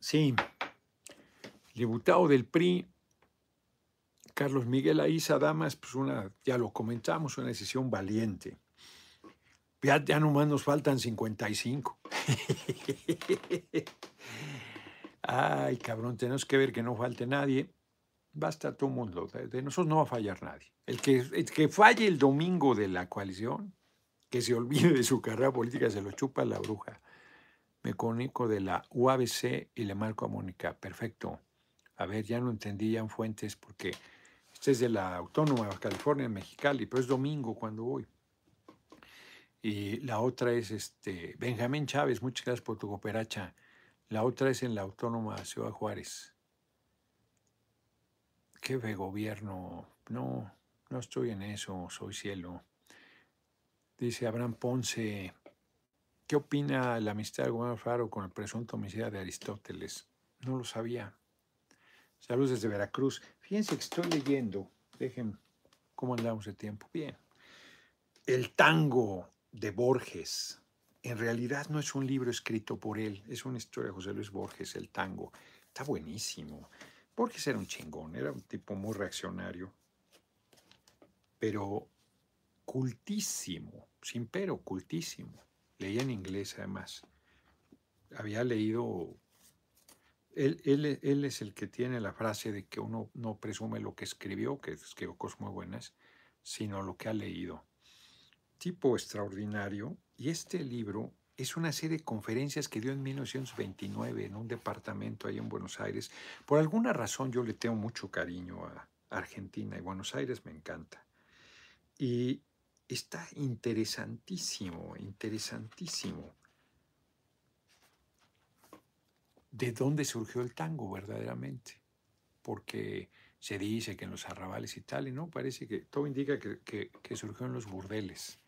Sí, diputado del PRI, Carlos Miguel Aiza Damas, pues una, ya lo comentamos, una decisión valiente. Ya, ya nomás nos faltan 55. Ay, cabrón, tenemos que ver que no falte nadie basta todo el mundo, de, nosotros no va a fallar nadie. El que, que falle el domingo de la coalición, que se olvide de su carrera política, se lo chupa la bruja. Me comunico de la UABC y le marco a Mónica. Perfecto. A ver, ya no entendí ya en Fuentes porque este es de la Autónoma de California, Mexicali, pero es domingo cuando voy. Y la otra es este Benjamín Chávez, muchas gracias por tu cooperacha. La otra es en la Autónoma Ciudad Juárez qué de gobierno. No, no estoy en eso, soy cielo. Dice Abraham Ponce, ¿qué opina la amistad del gobernador Faro con el presunto homicidio de Aristóteles? No lo sabía. Saludos desde Veracruz. Fíjense que estoy leyendo, dejen cómo andamos de tiempo. Bien. El tango de Borges. En realidad no es un libro escrito por él, es una historia de José Luis Borges, el tango. Está buenísimo. Borges era un chingón, era un tipo muy reaccionario, pero cultísimo, sin pero, cultísimo. Leía en inglés además. Había leído, él, es el que tiene la frase de que uno no presume lo que escribió, que escribió cosas muy buenas, sino lo que ha leído. Tipo extraordinario. Y este libro es una serie de conferencias que dio en 1929 en un departamento ahí en Buenos Aires. Por alguna razón yo le tengo mucho cariño a Argentina y Buenos Aires me encanta. Y está interesantísimo, interesantísimo. ¿De dónde surgió el tango verdaderamente? Porque se dice que en los arrabales y tal, y no, parece que todo indica que, que surgió en los burdeles.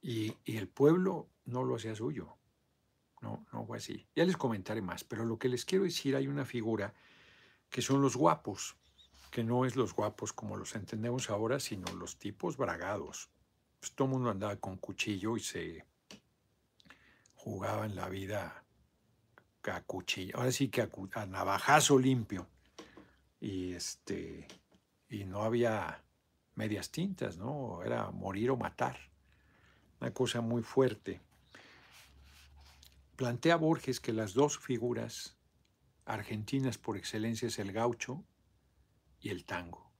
Y, el pueblo no lo hacía suyo. no, no fue así. Ya les comentaré más, pero lo que les quiero decir, hay una figura que son los guapos, que no es los guapos como los entendemos ahora, sino los tipos bragados. Pues todo el mundo andaba con cuchillo y se jugaba en la vida a cuchillo, ahora sí que a, navajazo limpio. Y este y no había medias tintas, ¿no? Era morir o matar. Una cosa muy fuerte. Plantea Borges que las dos figuras argentinas por excelencia es el gaucho y el tango.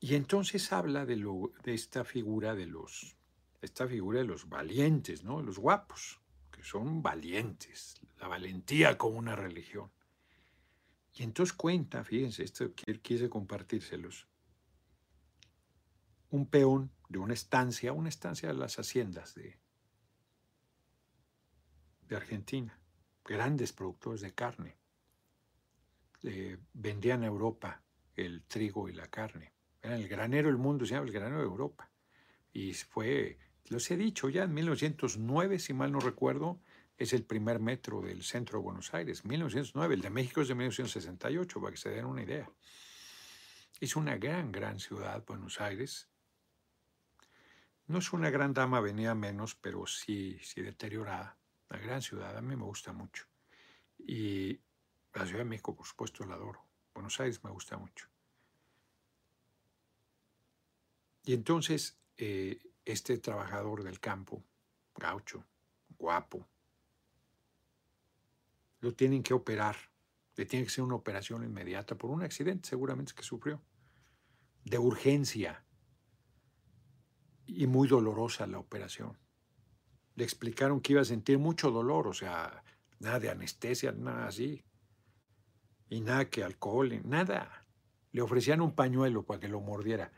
Y entonces habla de, lo, de esta figura de los, esta figura de los valientes, ¿no? Los guapos, que son valientes, la valentía como una religión. Y entonces cuenta, fíjense, esto quise compartírselos. Un peón de una estancia, una estancia de las haciendas de, de Argentina, grandes productores de carne. Vendían a Europa el trigo y la carne. Era el granero del mundo, se llama el granero de Europa. Y fue, los he dicho ya, en 1909, si mal no recuerdo, es el primer metro del centro de Buenos Aires, 1909. El de México es de 1968, para que se den una idea. Es una gran, gran ciudad, Buenos Aires. No es una gran dama venía menos, pero sí, sí deteriorada. Una gran ciudad, a mí me gusta mucho. Y la Ciudad de México, por supuesto, la adoro. Buenos Aires me gusta mucho. Y entonces, eh, este trabajador del campo, gaucho, guapo, lo tienen que operar. Le tiene que ser una operación inmediata por un accidente seguramente que sufrió. De urgencia. Y muy dolorosa la operación. Le explicaron que iba a sentir mucho dolor, o sea, nada de anestesia, nada así. Y nada que alcohol, nada. Le ofrecían un pañuelo para que lo mordiera.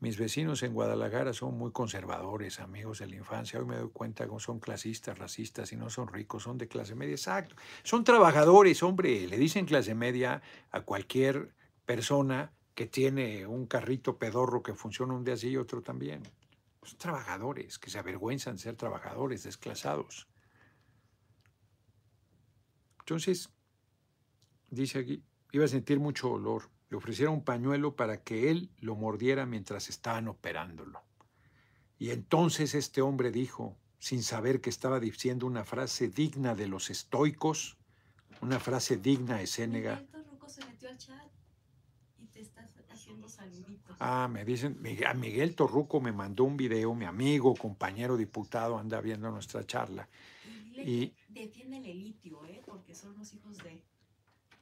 Mis vecinos en Guadalajara son muy conservadores, amigos de la infancia. Hoy me doy cuenta que son clasistas, racistas y no son ricos, son de clase media. Exacto. Son trabajadores, hombre. Le dicen clase media a cualquier persona que tiene un carrito pedorro que funciona un día así y otro también. Son trabajadores que se avergüenzan de ser trabajadores, desclasados. Entonces, dice aquí, iba a sentir mucho dolor le ofrecieron un pañuelo para que él lo mordiera mientras estaban operándolo. Y entonces este hombre dijo, sin saber que estaba diciendo una frase digna de los estoicos, una frase digna de Sénega. Ah, me dicen, a Miguel Torruco me mandó un video, mi amigo, compañero diputado, anda viendo nuestra charla. Y, defienden el litio, ¿eh? porque son los hijos de...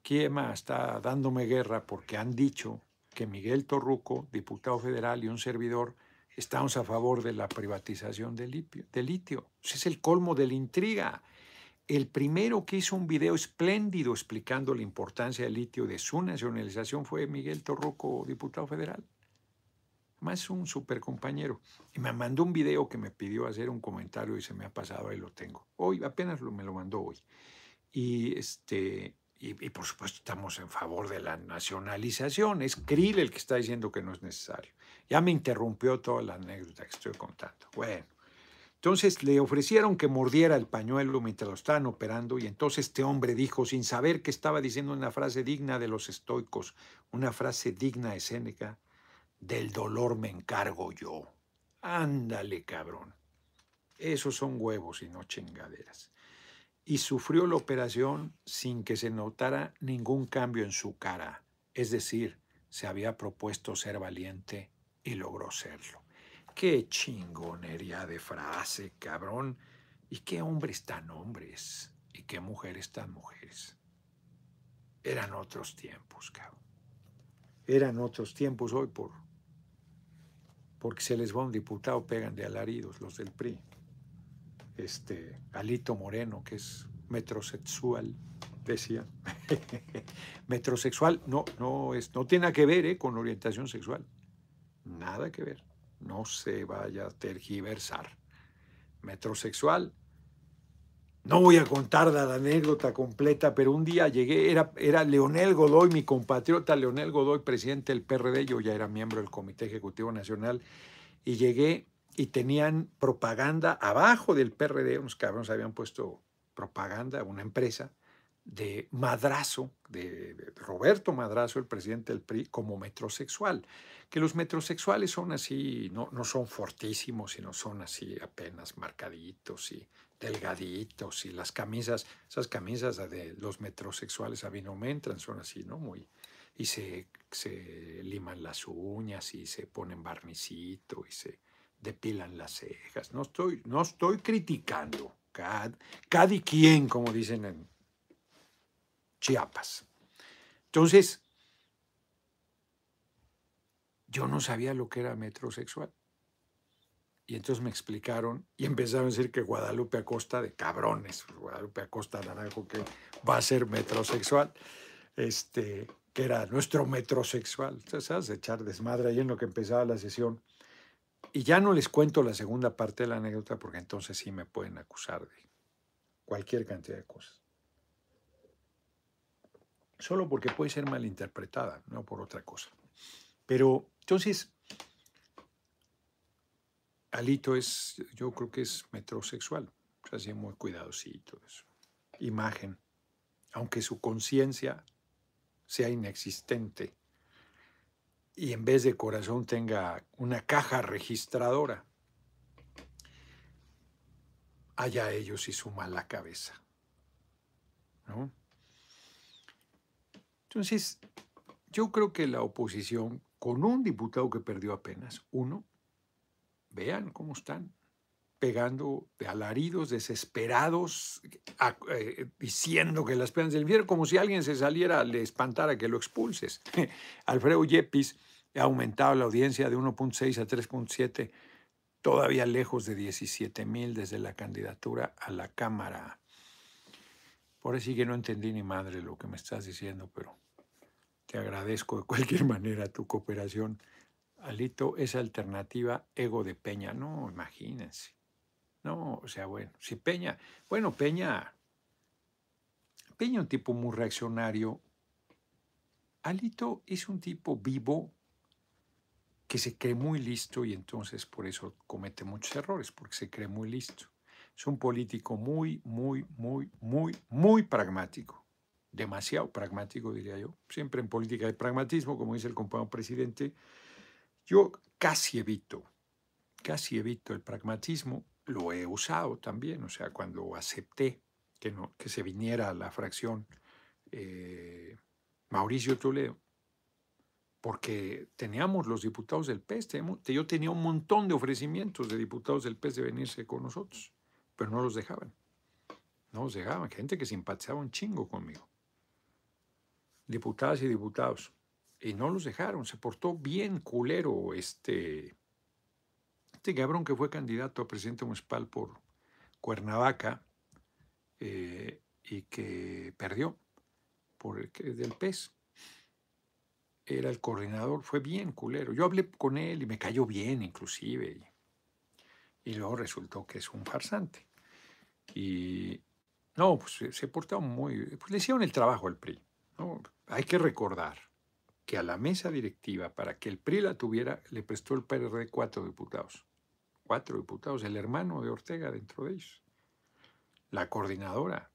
Kiema está dándome guerra porque han dicho que Miguel Torruco, diputado federal y un servidor, estamos a favor de la privatización del litio. De litio. Ese es el colmo de la intriga. El primero que hizo un video espléndido explicando la importancia del litio de su nacionalización fue Miguel Torruco, diputado federal. Más un super compañero. Y me mandó un video que me pidió hacer un comentario y se me ha pasado, ahí lo tengo. Hoy, apenas me lo mandó hoy. Y este, y, por supuesto estamos en favor de la nacionalización. Es Krill el que está diciendo que no es necesario. Ya me interrumpió toda la anécdota que estoy contando. Bueno, entonces le ofrecieron que mordiera el pañuelo mientras lo estaban operando y entonces este hombre dijo, sin saber que estaba diciendo una frase digna de los estoicos, una frase digna de del dolor me encargo yo. Ándale, cabrón. Esos son huevos y no chingaderas y sufrió la operación sin que se notara ningún cambio en su cara, es decir, se había propuesto ser valiente y logró serlo. Qué chingonería de frase, cabrón. Y qué hombres tan hombres y qué mujeres tan mujeres. Eran otros tiempos, cabrón. Eran otros tiempos hoy por porque se les va un diputado, pegan de alaridos los del PRI este, Alito Moreno, que es metrosexual, decía. metrosexual no, no, es, no tiene nada que ver eh, con orientación sexual. Nada que ver. No se vaya a tergiversar. Metrosexual. No voy a contar la anécdota completa, pero un día llegué, era, era Leonel Godoy, mi compatriota Leonel Godoy, presidente del PRD, yo ya era miembro del Comité Ejecutivo Nacional, y llegué y tenían propaganda abajo del PRD, unos cabrones habían puesto propaganda, una empresa, de Madrazo, de Roberto Madrazo, el presidente del PRI, como metrosexual. Que los metrosexuales son así, no, no son fortísimos, sino son así apenas marcaditos y delgaditos y las camisas, esas camisas de los metrosexuales a mí no me entran, son así, ¿no? Muy, y se, se liman las uñas y se ponen barnicito y se depilan las cejas. No estoy, no estoy criticando, cada, cada quien, como dicen en Chiapas. Entonces, yo no sabía lo que era metrosexual. Y entonces me explicaron y empezaron a decir que Guadalupe Acosta, de cabrones, Guadalupe Acosta Naranjo, que va a ser metrosexual, este, que era nuestro metrosexual. Entonces, ¿sabes? echar desmadre ahí en lo que empezaba la sesión. Y ya no les cuento la segunda parte de la anécdota porque entonces sí me pueden acusar de cualquier cantidad de cosas. Solo porque puede ser malinterpretada, no por otra cosa. Pero entonces, Alito es, yo creo que es metrosexual, o sea, así muy cuidadosito, eso. Imagen, aunque su conciencia sea inexistente y en vez de corazón tenga una caja registradora, allá ellos y su mala cabeza. ¿no? Entonces, yo creo que la oposición, con un diputado que perdió apenas, uno, vean cómo están pegando alaridos desesperados, eh, diciendo que las penas del infierno, como si alguien se saliera, le espantara que lo expulses. Alfredo Yepis ha aumentado la audiencia de 1.6 a 3.7, todavía lejos de 17 mil desde la candidatura a la Cámara. Por sí que no entendí ni madre lo que me estás diciendo, pero te agradezco de cualquier manera tu cooperación. Alito, esa alternativa ego de Peña. No, imagínense. No, o sea, bueno, si Peña, bueno, Peña, Peña un tipo muy reaccionario. Alito es un tipo vivo que se cree muy listo y entonces por eso comete muchos errores, porque se cree muy listo. Es un político muy, muy, muy, muy, muy pragmático. Demasiado pragmático, diría yo. Siempre en política hay pragmatismo, como dice el compañero presidente. Yo casi evito, casi evito el pragmatismo lo he usado también, o sea, cuando acepté que, no, que se viniera la fracción eh, Mauricio Toledo, porque teníamos los diputados del PES, yo tenía un montón de ofrecimientos de diputados del PES de venirse con nosotros, pero no los dejaban, no los dejaban, gente que simpatizaba un chingo conmigo, diputadas y diputados, y no los dejaron, se portó bien culero este este cabrón que fue candidato a presidente municipal por Cuernavaca eh, y que perdió por el del PES. Era el coordinador, fue bien culero. Yo hablé con él y me cayó bien inclusive. Y, luego resultó que es un farsante. Y no, pues se portó muy... Pues le hicieron el trabajo al PRI. Hay que recordar que a la mesa directiva, para que el PRI la tuviera, le prestó el PRD cuatro diputados cuatro diputados, el hermano de Ortega dentro de ellos, la coordinadora,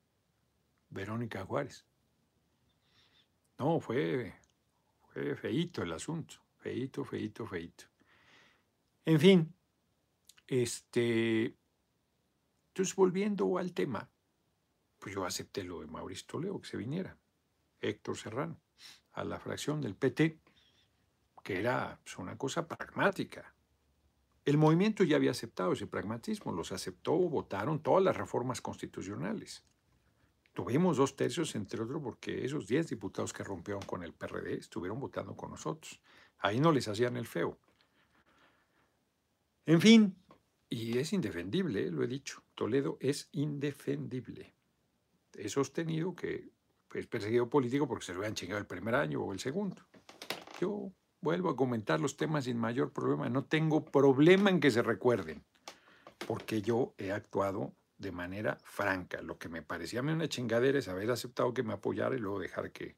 Verónica Juárez. No, fue, fue feíto el asunto, feíto, feíto, feíto. En fin, este, entonces volviendo al tema, pues yo acepté lo de Mauricio Toledo, que se viniera, Héctor Serrano, a la fracción del PT, que era pues, una cosa pragmática, el movimiento ya había aceptado ese pragmatismo, los aceptó, votaron todas las reformas constitucionales. Tuvimos dos tercios, entre otros, porque esos diez diputados que rompieron con el PRD estuvieron votando con nosotros. Ahí no les hacían el feo. En fin, y es indefendible, lo he dicho, Toledo es indefendible. He sostenido que es perseguido político porque se lo habían chingado el primer año o el segundo. Yo vuelvo a comentar los temas sin mayor problema. No tengo problema en que se recuerden, porque yo he actuado de manera franca. Lo que me parecía a mí una chingadera es haber aceptado que me apoyara y luego dejar que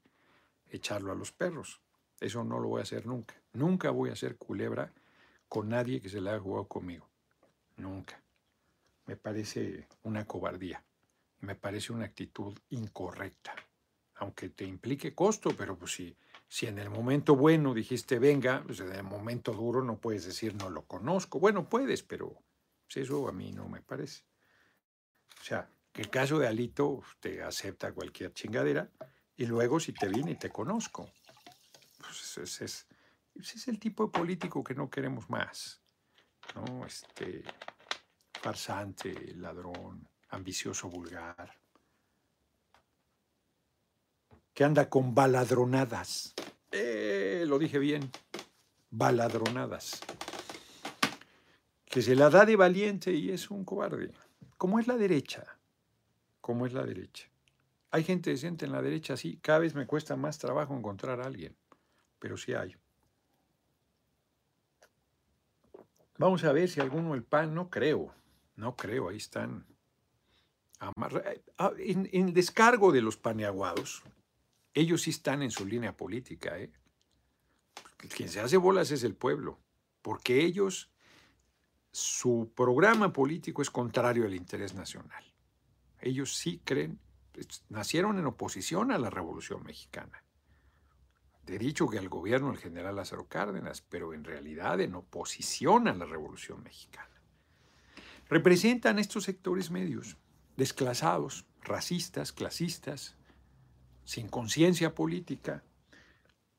echarlo a los perros. Eso no lo voy a hacer nunca. Nunca voy a hacer culebra con nadie que se le haya jugado conmigo. nunca. Me parece una cobardía, me parece una actitud incorrecta, aunque te implique costo, pero pues si, si en el momento bueno dijiste venga, pues en el momento duro no puedes decir no lo conozco. Bueno, puedes, pero pues, eso a mí no me parece. O sea, que el caso de Alito te acepta cualquier chingadera y luego si te vine y te conozco. Pues ese es, ese es el tipo de político que no queremos más. ¿no? Este, farsante, ladrón, ambicioso, vulgar, que anda con baladronadas. Eh, lo dije bien, baladronadas. Que se la da de valiente y es un cobarde. ¿Cómo es la derecha? ¿Cómo es la derecha? Hay gente decente en la derecha, sí. Cada vez me cuesta más trabajo encontrar a alguien, pero sí hay. Vamos a ver si alguno el PAN, no creo, no creo, ahí están. Eh, ah, en, descargo de los paneaguados, ellos sí están en su línea política. ¿eh? Quien se hace bolas es el pueblo, porque ellos, su programa político es contrario al interés nacional. Ellos sí creen, nacieron en oposición a la Revolución Mexicana de dicho que al gobierno del general Lázaro Cárdenas, pero en realidad en oposición a la Revolución Mexicana. Representan estos sectores medios, desclasados, racistas, clasistas, sin conciencia política.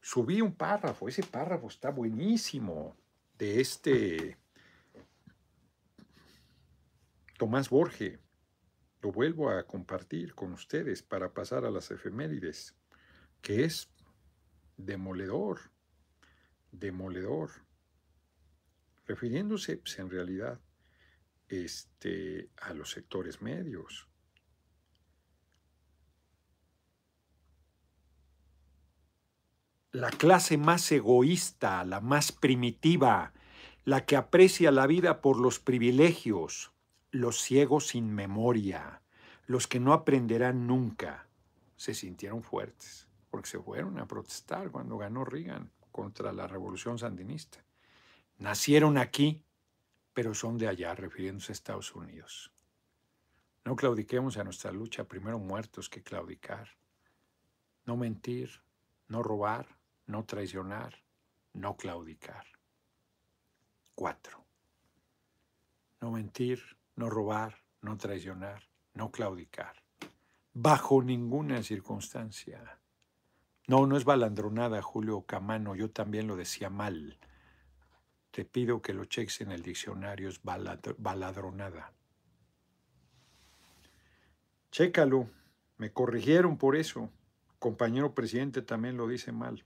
Subí un párrafo, ese párrafo está buenísimo, de este Tomás Borge. Lo vuelvo a compartir con ustedes para pasar a las efemérides, que es demoledor, demoledor, refiriéndose pues, en realidad este, a los sectores medios. La clase más egoísta, la más primitiva, la que aprecia la vida por los privilegios, los ciegos sin memoria, los que no aprenderán nunca, se sintieron fuertes porque se fueron a protestar cuando ganó Reagan contra la revolución sandinista. Nacieron aquí, pero son de allá, refiriéndose a Estados Unidos. No claudiquemos a nuestra lucha, primero muertos que claudicar. No mentir, no robar, no traicionar, no claudicar. Cuatro. No mentir, no robar, no traicionar, no claudicar. Bajo ninguna circunstancia. No, no es balandronada, Julio Camano, yo también lo decía mal. Te pido que lo cheques en el diccionario, es baladronada. Chécalo, me corrigieron por eso. Compañero presidente también lo dice mal.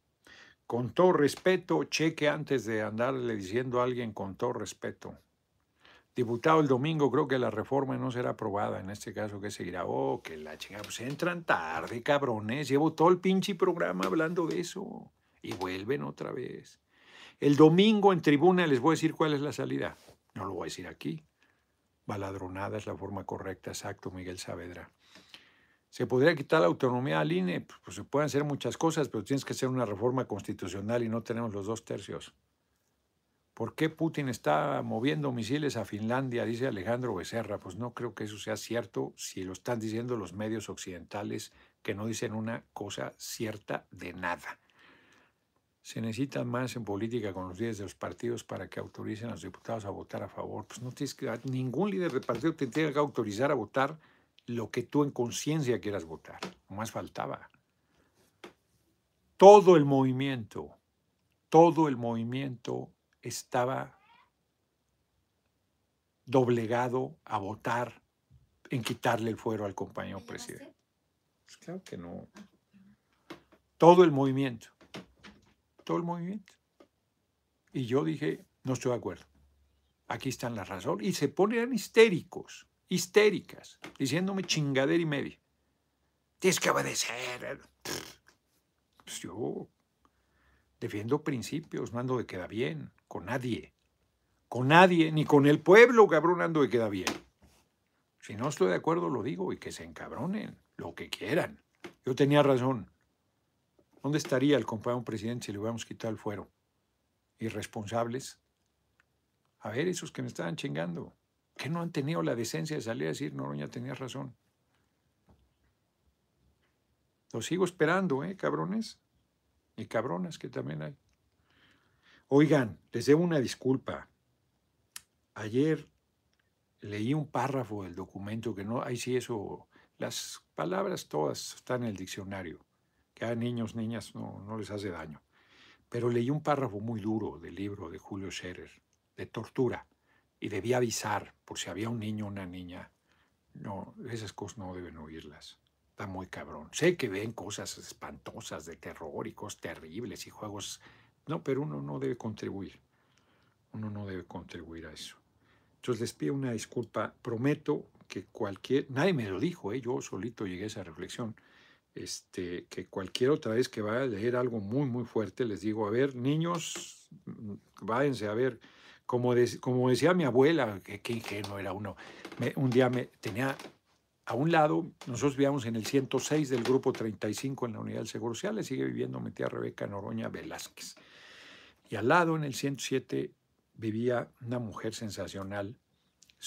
Con todo respeto, cheque antes de andarle diciendo a alguien con todo respeto. Diputado el domingo, creo que la reforma no será aprobada. En este caso, que seguirá? Oh, que la chingada. Pues entran tarde, cabrones. Llevo todo el pinche programa hablando de eso. Y vuelven otra vez. El domingo en tribuna les voy a decir cuál es la salida. No lo voy a decir aquí. Baladronada es la forma correcta, exacto, Miguel Saavedra. ¿Se podría quitar la autonomía al INE? Pues se pueden hacer muchas cosas, pero tienes que hacer una reforma constitucional y no tenemos los dos tercios. ¿Por qué Putin está moviendo misiles a Finlandia? Dice Alejandro Becerra. Pues no creo que eso sea cierto si lo están diciendo los medios occidentales que no dicen una cosa cierta de nada. Se necesita más en política con los líderes de los partidos para que autoricen a los diputados a votar a favor. Pues no tienes ningún líder de partido te tiene que autorizar a votar lo que tú en conciencia quieras votar. No más faltaba. Todo el movimiento, todo el movimiento estaba doblegado a votar en quitarle el fuero al compañero presidente. Pues claro que no. Todo el movimiento. Todo el movimiento. Y yo dije, no estoy de acuerdo. Aquí están las razones. Y se ponían histéricos, histéricas, diciéndome chingadera y media. Tienes que obedecer. Pues yo defiendo principios, no ando de queda bien con nadie. Con nadie, ni con el pueblo, cabrón, ando y queda bien. Si no estoy de acuerdo, lo digo y que se encabronen, lo que quieran. Yo tenía razón. ¿Dónde estaría el compañero presidente si le hubiéramos quitado el fuero? Irresponsables. A ver, esos que me estaban chingando. Que no han tenido la decencia de salir a decir, Noroña, tenías razón. Lo sigo esperando, ¿eh, cabrones? Y cabronas que también hay. Oigan, les debo una disculpa. Ayer leí un párrafo del documento que no, ahí sí eso, las palabras todas están en el diccionario, que a niños, niñas no, no les hace daño. Pero leí un párrafo muy duro del libro de Julio Scherer, de tortura, y debía avisar por si había un niño o una niña. No, esas cosas no deben oírlas. Está muy cabrón. Sé que ven cosas espantosas de terror y cosas terribles y juegos. No, pero uno no debe contribuir. Uno no debe contribuir a eso. Entonces les pido una disculpa. Prometo que cualquier. Nadie me lo dijo, ¿eh? yo solito llegué a esa reflexión. Este, que cualquier otra vez que vaya a leer algo muy, muy fuerte, les digo, a ver, niños, mm, váyanse a ver como, decía mi abuela, que, ingenuo era uno, un día me tenía a un lado, nosotros vivíamos en el 106 del grupo 35 en la Unidad del Seguro Social, le sigue viviendo mi tía Rebeca Noroña Velázquez. Y al lado, en el 107, vivía una mujer sensacional,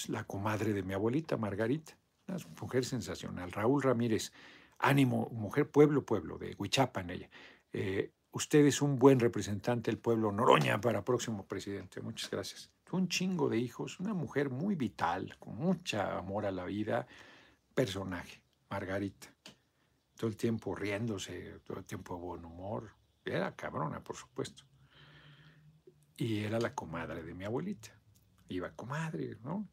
la comadre de mi abuelita, Margarita, una mujer sensacional, Raúl Ramírez, ánimo, mujer pueblo, pueblo, de Huichapan ella. Eh, usted es un buen representante del pueblo Noroña para próximo presidente. Muchas gracias. Un chingo de hijos, una mujer muy vital, con mucha amor a la vida, personaje, Margarita. Todo el tiempo riéndose, todo el tiempo de buen humor. Era cabrona, por supuesto. Y era la comadre de mi abuelita. Iba comadre, ¿no?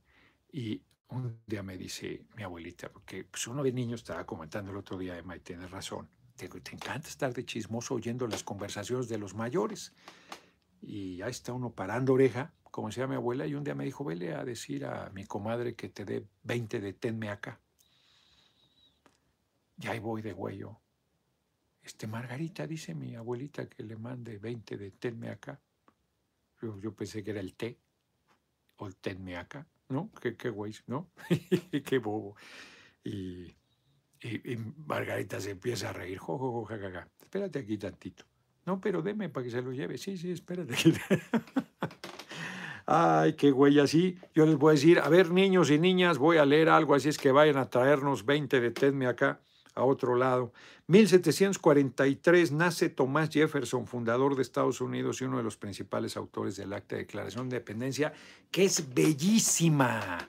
Y un día me dice mi abuelita, porque pues uno de niños estaba comentando el otro día, Emma, y tiene razón te, encanta estar de chismoso oyendo las conversaciones de los mayores. Y ahí está uno parando oreja, como decía mi abuela, y un día me dijo, vele a decir a mi comadre que te dé 20 de tenme acá. Y ahí voy de huello. Este Margarita dice mi abuelita que le mande 20 de tenme acá. Yo, yo pensé que era el té o el tenme acá, ¿no? Qué, qué güey, ¿no? qué bobo. Y y, Margarita se empieza a reír. Jo, jo, jo, Espérate aquí tantito. No, pero deme para que se lo lleve. Sí, sí, espérate. Ay, qué güey, así. Yo les voy a decir, a ver, niños y niñas, voy a leer algo, así es que vayan a traernos 20 de Tedme acá, a otro lado. 1743 nace Thomas Jefferson, fundador de Estados Unidos y uno de los principales autores del Acta de Declaración de Independencia, que es bellísima.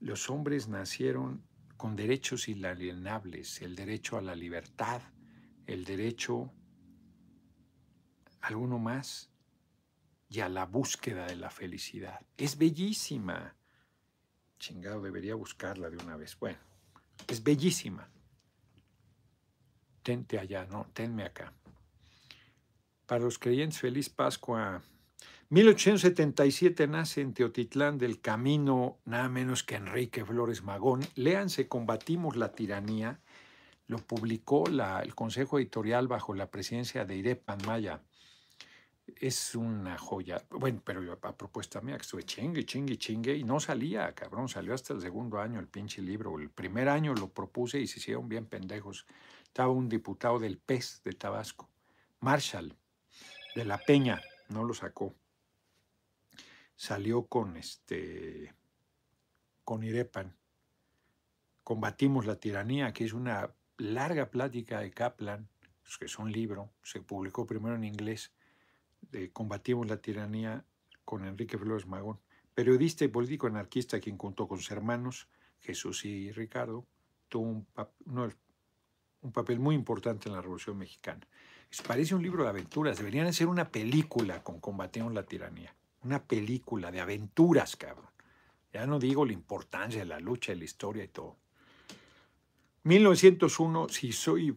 Los hombres nacieron con derechos inalienables, el derecho a la libertad, el derecho, alguno más, y a la búsqueda de la felicidad. Es bellísima. Chingado, debería buscarla de una vez. Bueno, es bellísima. Tente allá, no, tenme acá. Para los creyentes, feliz Pascua. 1877 nace en Teotitlán del Camino nada menos que Enrique Flores Magón. Léanse Combatimos la Tiranía. Lo publicó el Consejo Editorial bajo la presidencia de Irepan Maya. Es una joya. Bueno, pero yo, a propuesta mía, que estuve chingue, chingue, chingue, y no salía, cabrón. Salió hasta el segundo año el pinche libro. El primer año lo propuse y se hicieron bien pendejos. Estaba un diputado del PES de Tabasco, Marshall, de la Peña, no lo sacó salió con este con Irepan. Combatimos la tiranía, que es una larga plática de Kaplan, que es un libro, se publicó primero en inglés, Combatimos la tiranía con Enrique Flores Magón, periodista y político anarquista quien junto con sus hermanos Jesús y Ricardo tuvo un, un papel muy importante en la Revolución Mexicana. parece un libro de aventuras, deberían hacer una película con Combatimos la tiranía. Una película de aventuras, cabrón. Ya no digo la importancia de la lucha, de la historia y todo. 1901, si soy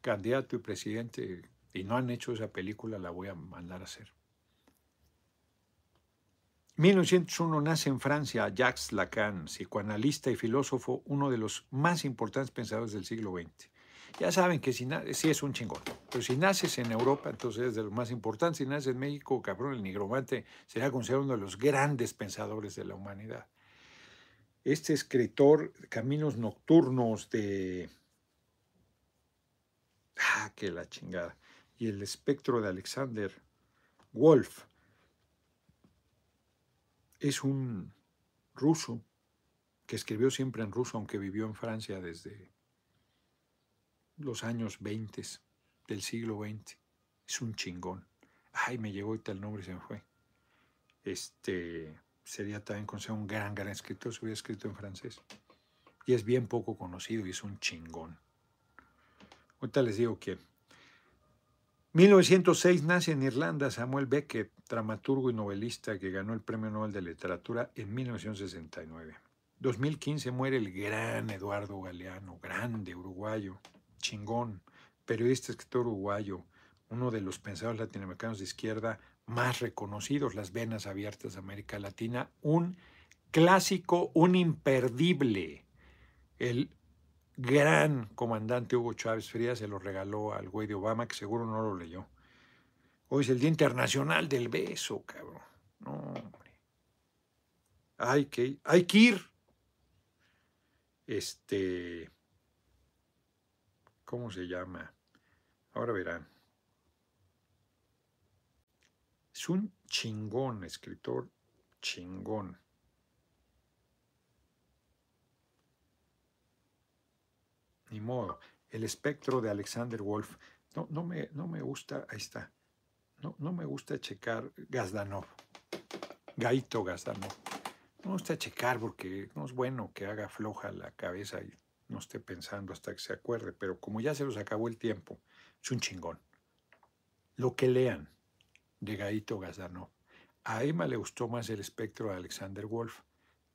candidato y presidente y no han hecho esa película, la voy a mandar a hacer. 1901 nace en Francia Jacques Lacan, psicoanalista y filósofo, uno de los más importantes pensadores del siglo XX ya saben que si sí es un chingón, pero si naces en Europa, entonces es de lo más importante. Si naces en México, cabrón, el nigromante será considerado uno de los grandes pensadores de la humanidad. Este escritor, Caminos Nocturnos de... Ah, que la chingada. Y el espectro de Alexander Wolf. es un ruso que escribió siempre en ruso, aunque vivió en Francia desde los años 20 del siglo XX. Es un chingón. Ay, me llegó ahorita el nombre y se me fue. Este sería también considerado un gran, gran escritor, se hubiera escrito en francés. Y es bien poco conocido y es un chingón. Ahorita les digo quién. 1906 nace en Irlanda Samuel Beckett, dramaturgo y novelista que ganó el Premio Nobel de Literatura en 1969. 2015 muere el gran Eduardo Galeano, grande uruguayo, chingón, periodista, escritor uruguayo, uno de los pensadores latinoamericanos de izquierda más reconocidos, las venas abiertas de América Latina, un clásico, un imperdible. El gran comandante Hugo Chávez Frías se lo regaló al güey de Obama, que seguro no lo leyó. Hoy es el Día Internacional del Beso, cabrón. No, hombre. Hay que, hay que ir. Este. ¿Cómo se llama? Ahora verán. Es un chingón, escritor chingón. Ni modo. El espectro de Alexander Wolf. No, no, me, no me gusta, ahí está. No, no me gusta checar Gazdanov. Gaito Gazdanov. No me gusta checar porque no es bueno que haga floja la cabeza y no esté pensando hasta que se acuerde. Pero como ya se los acabó el tiempo, es un chingón. Lo que lean de Gaito Gazdanov. A Emma le gustó más el espectro de Alexander Wolf.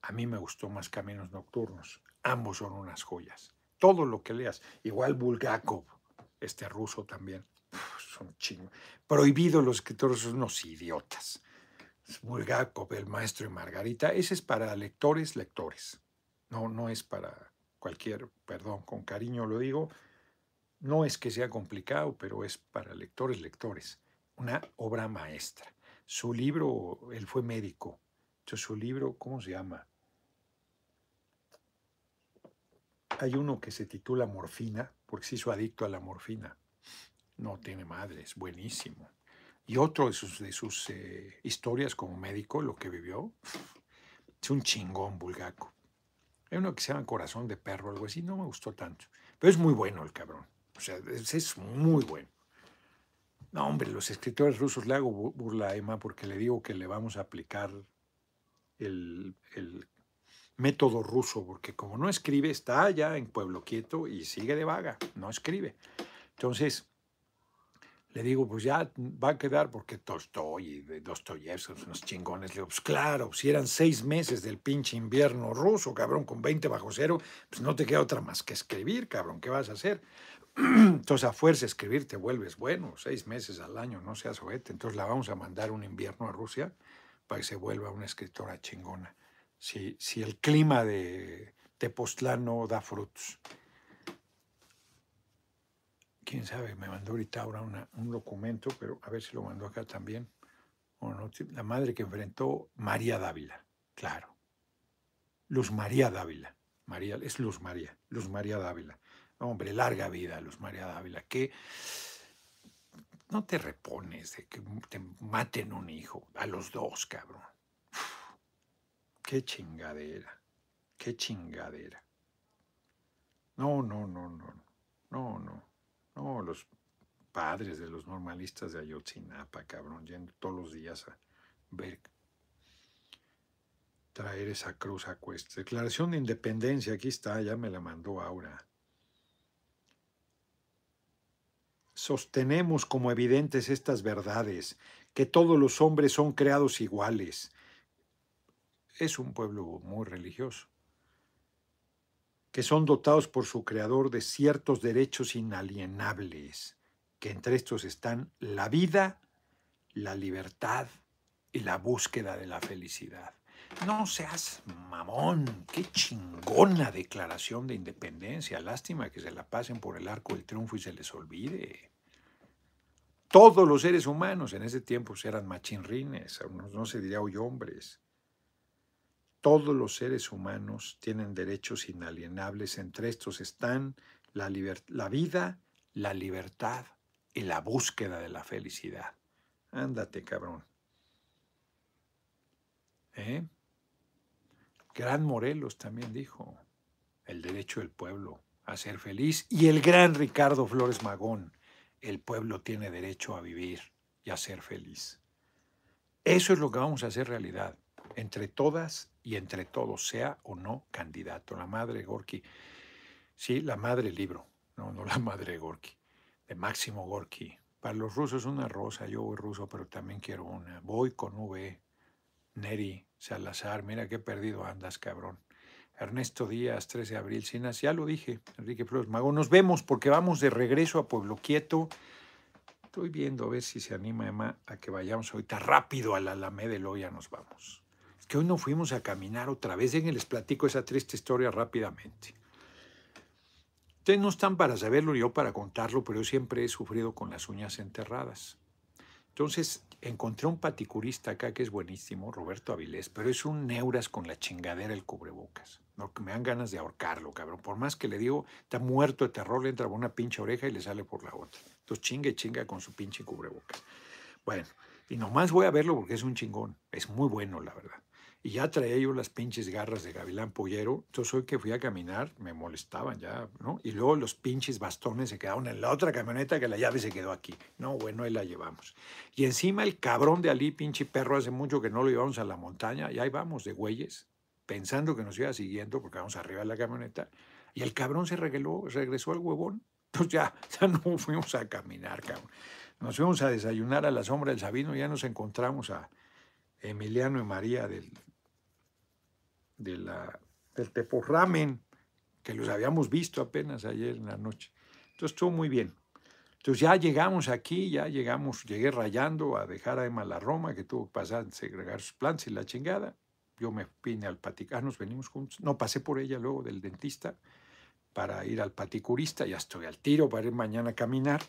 A mí me gustó más Caminos Nocturnos. Ambos son unas joyas todo lo que leas. Igual Bulgakov, este ruso también. son chingos. Prohibido los escritores son unos idiotas. Bulgakov, el maestro y Margarita, ese es para lectores, lectores. No, no es para cualquier, perdón, con cariño lo digo, no es que sea complicado, pero es para lectores, lectores. Una obra maestra. Su libro, él fue médico. Entonces, su libro, ¿cómo se llama? Hay uno que se titula Morfina, porque se hizo adicto a la morfina. No tiene madre, es buenísimo. Y otro de sus, de sus eh, historias como médico, lo que vivió, es un chingón bulgaco. Hay uno que se llama Corazón de Perro, algo así, no me gustó tanto. Pero es muy bueno el cabrón. O sea, es, es muy bueno. No, hombre, los escritores rusos le hago burla a Emma porque le digo que le vamos a aplicar el, el método ruso, porque como no escribe, está allá en Pueblo Quieto y sigue de vaga, no escribe. Entonces, le digo, pues ya va a quedar porque Tolstoy y Dostoyevsky son unos chingones. Le digo, pues claro, si eran seis meses del pinche invierno ruso, cabrón, con 20 bajo cero, pues no te queda otra más que escribir, cabrón, ¿qué vas a hacer? Entonces, a fuerza de escribir te vuelves bueno, seis meses al año, no seas ojete. Entonces, la vamos a mandar un invierno a Rusia para que se vuelva una escritora chingona si, si el clima de Tepoztlán no da frutos. Quién sabe, me mandó ahorita ahora un documento, pero a ver si lo mandó acá también. O no, la madre que enfrentó María Dávila, claro. Luz María Dávila. María, es Luz María, Luz María Dávila. Hombre, larga vida, Luz María Dávila. Que no te repones de que te maten un hijo, a los dos, cabrón. Qué chingadera, qué chingadera. No, no, no, no, no, no, no, los padres de los normalistas de Ayotzinapa, cabrón, yendo todos los días a ver, traer esa cruz a cuesta. Declaración de independencia, aquí está, ya me la mandó Aura. Sostenemos como evidentes estas verdades, que todos los hombres son creados iguales, es un pueblo muy religioso, que son dotados por su creador de ciertos derechos inalienables, que entre estos están la vida, la libertad y la búsqueda de la felicidad. No seas mamón, qué chingona declaración de independencia. Lástima que se la pasen por el arco del triunfo y se les olvide. Todos los seres humanos en ese tiempo eran machinrines, no se diría hoy hombres. Todos los seres humanos tienen derechos inalienables. Entre estos están la, vida, la libertad y la búsqueda de la felicidad. Ándate, cabrón. ¿Eh? Gran Morelos también dijo, el derecho del pueblo a ser feliz. Y el gran Ricardo Flores Magón, el pueblo tiene derecho a vivir y a ser feliz. Eso es lo que vamos a hacer realidad, entre todas y entre todos, sea o no candidato. La madre Gorky, sí, la madre libro, no, no la madre Gorky, de Máximo Gorky. Para los rusos una rosa, yo voy ruso, pero también quiero una. Voy con V, Neri, Salazar, mira qué perdido andas, cabrón. Ernesto Díaz, 13 de abril, Sinas, ya lo dije, Enrique Flores Mago. Nos vemos porque vamos de regreso a Pueblo Quieto. Estoy viendo a ver si se anima Emma a que vayamos ahorita rápido a la Alameda y ya nos vamos. Que hoy no fuimos a caminar otra vez. que les platico esa triste historia rápidamente. Ustedes no están para saberlo, yo para contarlo, pero yo siempre he sufrido con las uñas enterradas. Entonces encontré un paticurista acá que es buenísimo, Roberto Avilés, pero es un neuras con la chingadera el cubrebocas. No, me dan ganas de ahorcarlo, cabrón. Por más que le digo, está muerto de terror, le entra por una pinche oreja y le sale por la otra. Entonces chinga y chinga con su pinche cubrebocas. Bueno, y nomás voy a verlo porque es un chingón. Es muy bueno, la verdad. Y ya traía yo las pinches garras de gavilán pollero. Entonces hoy que fui a caminar me molestaban ya, ¿no? Y luego los pinches bastones se quedaron en la otra camioneta que la llave se quedó aquí. No, bueno, ahí la llevamos. Y encima el cabrón de Ali, pinche perro, hace mucho que no lo llevamos a la montaña. Y ahí vamos de güeyes, pensando que nos iba siguiendo porque vamos arriba de la camioneta. Y el cabrón se regeló, regresó al huevón. Entonces ya, ya no fuimos a caminar, cabrón. Nos fuimos a desayunar a la sombra del Sabino y ya nos encontramos a Emiliano y María del de la, del teporramen, que los habíamos visto apenas ayer en la noche. Entonces estuvo muy bien. Entonces ya llegamos aquí, ya llegamos, llegué rayando a dejar a Emma la Roma, que tuvo que pasar a segregar sus plantas y la chingada. Yo me vine al paticurista, nos venimos juntos. No, pasé por ella luego del dentista para ir al paticurista, ya estoy al tiro para ir mañana a caminar.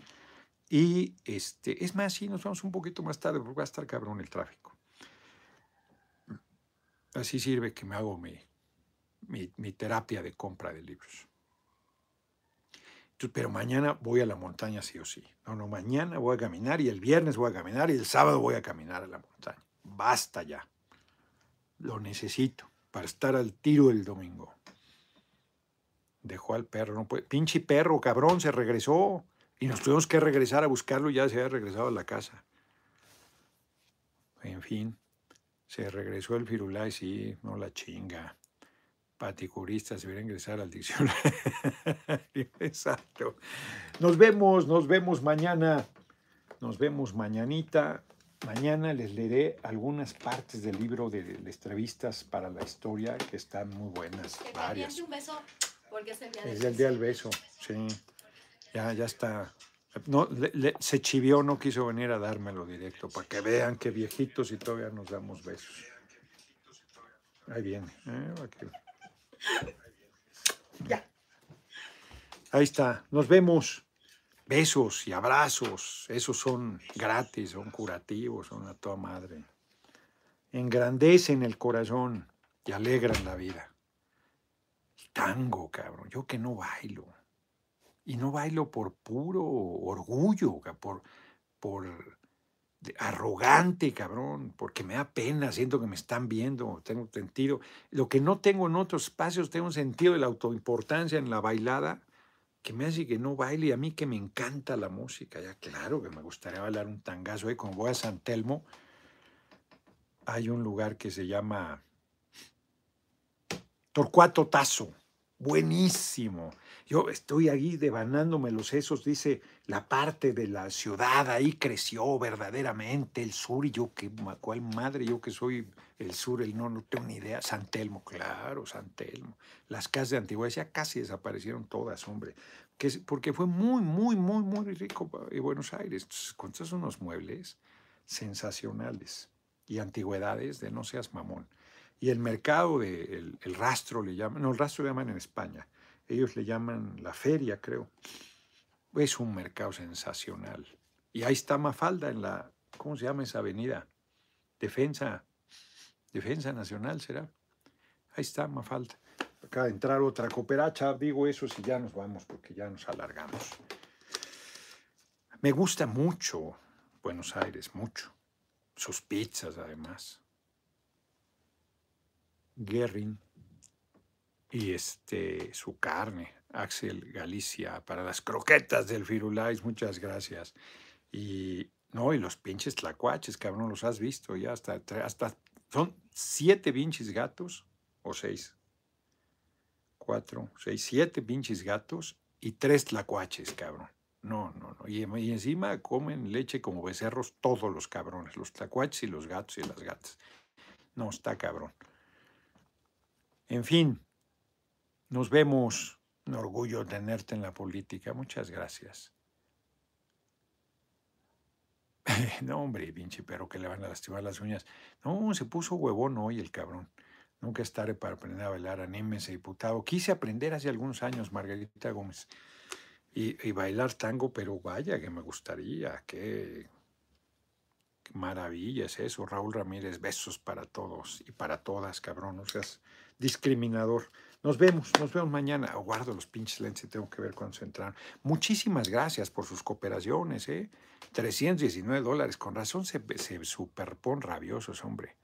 Y este, es más, sí, nos vamos un poquito más tarde porque va a estar cabrón el tráfico. Así sirve que me hago mi, mi, terapia de compra de libros. pero mañana voy a la montaña sí o sí. No, no, mañana voy a caminar y el viernes voy a caminar y el sábado voy a caminar a la montaña. Basta ya. Lo necesito para estar al tiro el domingo. Dejó al perro, no puede. Pinche perro, cabrón, se regresó. Y nos tuvimos que regresar a buscarlo, ya se había regresado a la casa. En fin. Se regresó el Firulais, sí, no la chinga. Paticurista se viene a ingresar al diccionario. Exacto. Nos vemos, nos vemos mañana. Nos vemos mañanita. Mañana les leeré algunas partes del libro de, entrevistas para la historia que están muy buenas. varias. un beso porque es el día del Es el día del beso, sí. Ya, ya está no, se chivió, no quiso venir a dármelo directo, para que vean que viejitos y todavía nos damos besos. Ahí viene. ¿eh? Ya. Ahí está. Nos vemos. Besos y abrazos. Esos son gratis, son curativos, son a toda madre. Engrandecen el corazón y alegran la vida. Tango, cabrón. Yo que no bailo. Y no bailo por puro orgullo, por, por arrogante, cabrón, porque me da pena, siento que me están viendo, tengo sentido. Lo que no tengo en otros espacios, tengo un sentido de la autoimportancia en la bailada, que me hace que no baile y a mí que me encanta la música. Ya claro que me gustaría bailar un tangazo ahí, como voy a San Telmo, hay un lugar que se llama Torcuato Tazo, buenísimo. Yo estoy ahí devanándome los sesos, dice la parte de la ciudad, ahí creció verdaderamente el sur, y yo, que, ¿cuál madre? Yo que soy el sur, el no, no tengo ni idea. San Telmo, claro, San Telmo. Las casas de antigüedad ya casi desaparecieron todas, hombre. Que, porque fue muy, muy, muy, muy rico en Buenos Aires. Entonces, encontrás unos muebles sensacionales y antigüedades de no seas mamón. Y el mercado, de, el rastro le llaman, no, el rastro le llaman en España ellos le llaman la feria, creo. Es un mercado sensacional. Y ahí está Mafalda en la, ¿cómo se llama esa avenida? Defensa, Defensa Nacional será. Ahí está Mafalda. Acaba de entrar otra cooperacha, digo eso si ya nos vamos porque ya nos alargamos. Me gusta mucho Buenos Aires, mucho. Sus pizzas además. Guerrin y este, su carne. Axel Galicia, para las croquetas del Firulais, muchas gracias. Y no, y los pinches tlacuaches, cabrón, los has visto ya hasta, hasta son siete pinches gatos, o seis, cuatro, seis, siete pinches gatos y tres tlacuaches, cabrón. No, no, no. Y, y, encima comen leche como becerros todos los cabrones, los tlacuaches y los gatos y las gatas. No, está cabrón. En fin, nos vemos. Un orgullo tenerte en la política. Muchas gracias. no, hombre, pinche pero que le van a lastimar las uñas. No, se puso huevón hoy el cabrón. Nunca estaré para aprender a bailar, anímese, diputado. Quise aprender hace algunos años, Margarita Gómez, y, bailar tango, pero vaya que me gustaría, qué, maravilla es eso. Raúl Ramírez, besos para todos y para todas, cabrón, no seas discriminador. Nos vemos, nos vemos mañana. Guardo los pinches lentes tengo que ver cuándo se entraron. Muchísimas gracias por sus cooperaciones, ¿eh? 319 dólares, con razón se, se superpon rabiosos, hombre.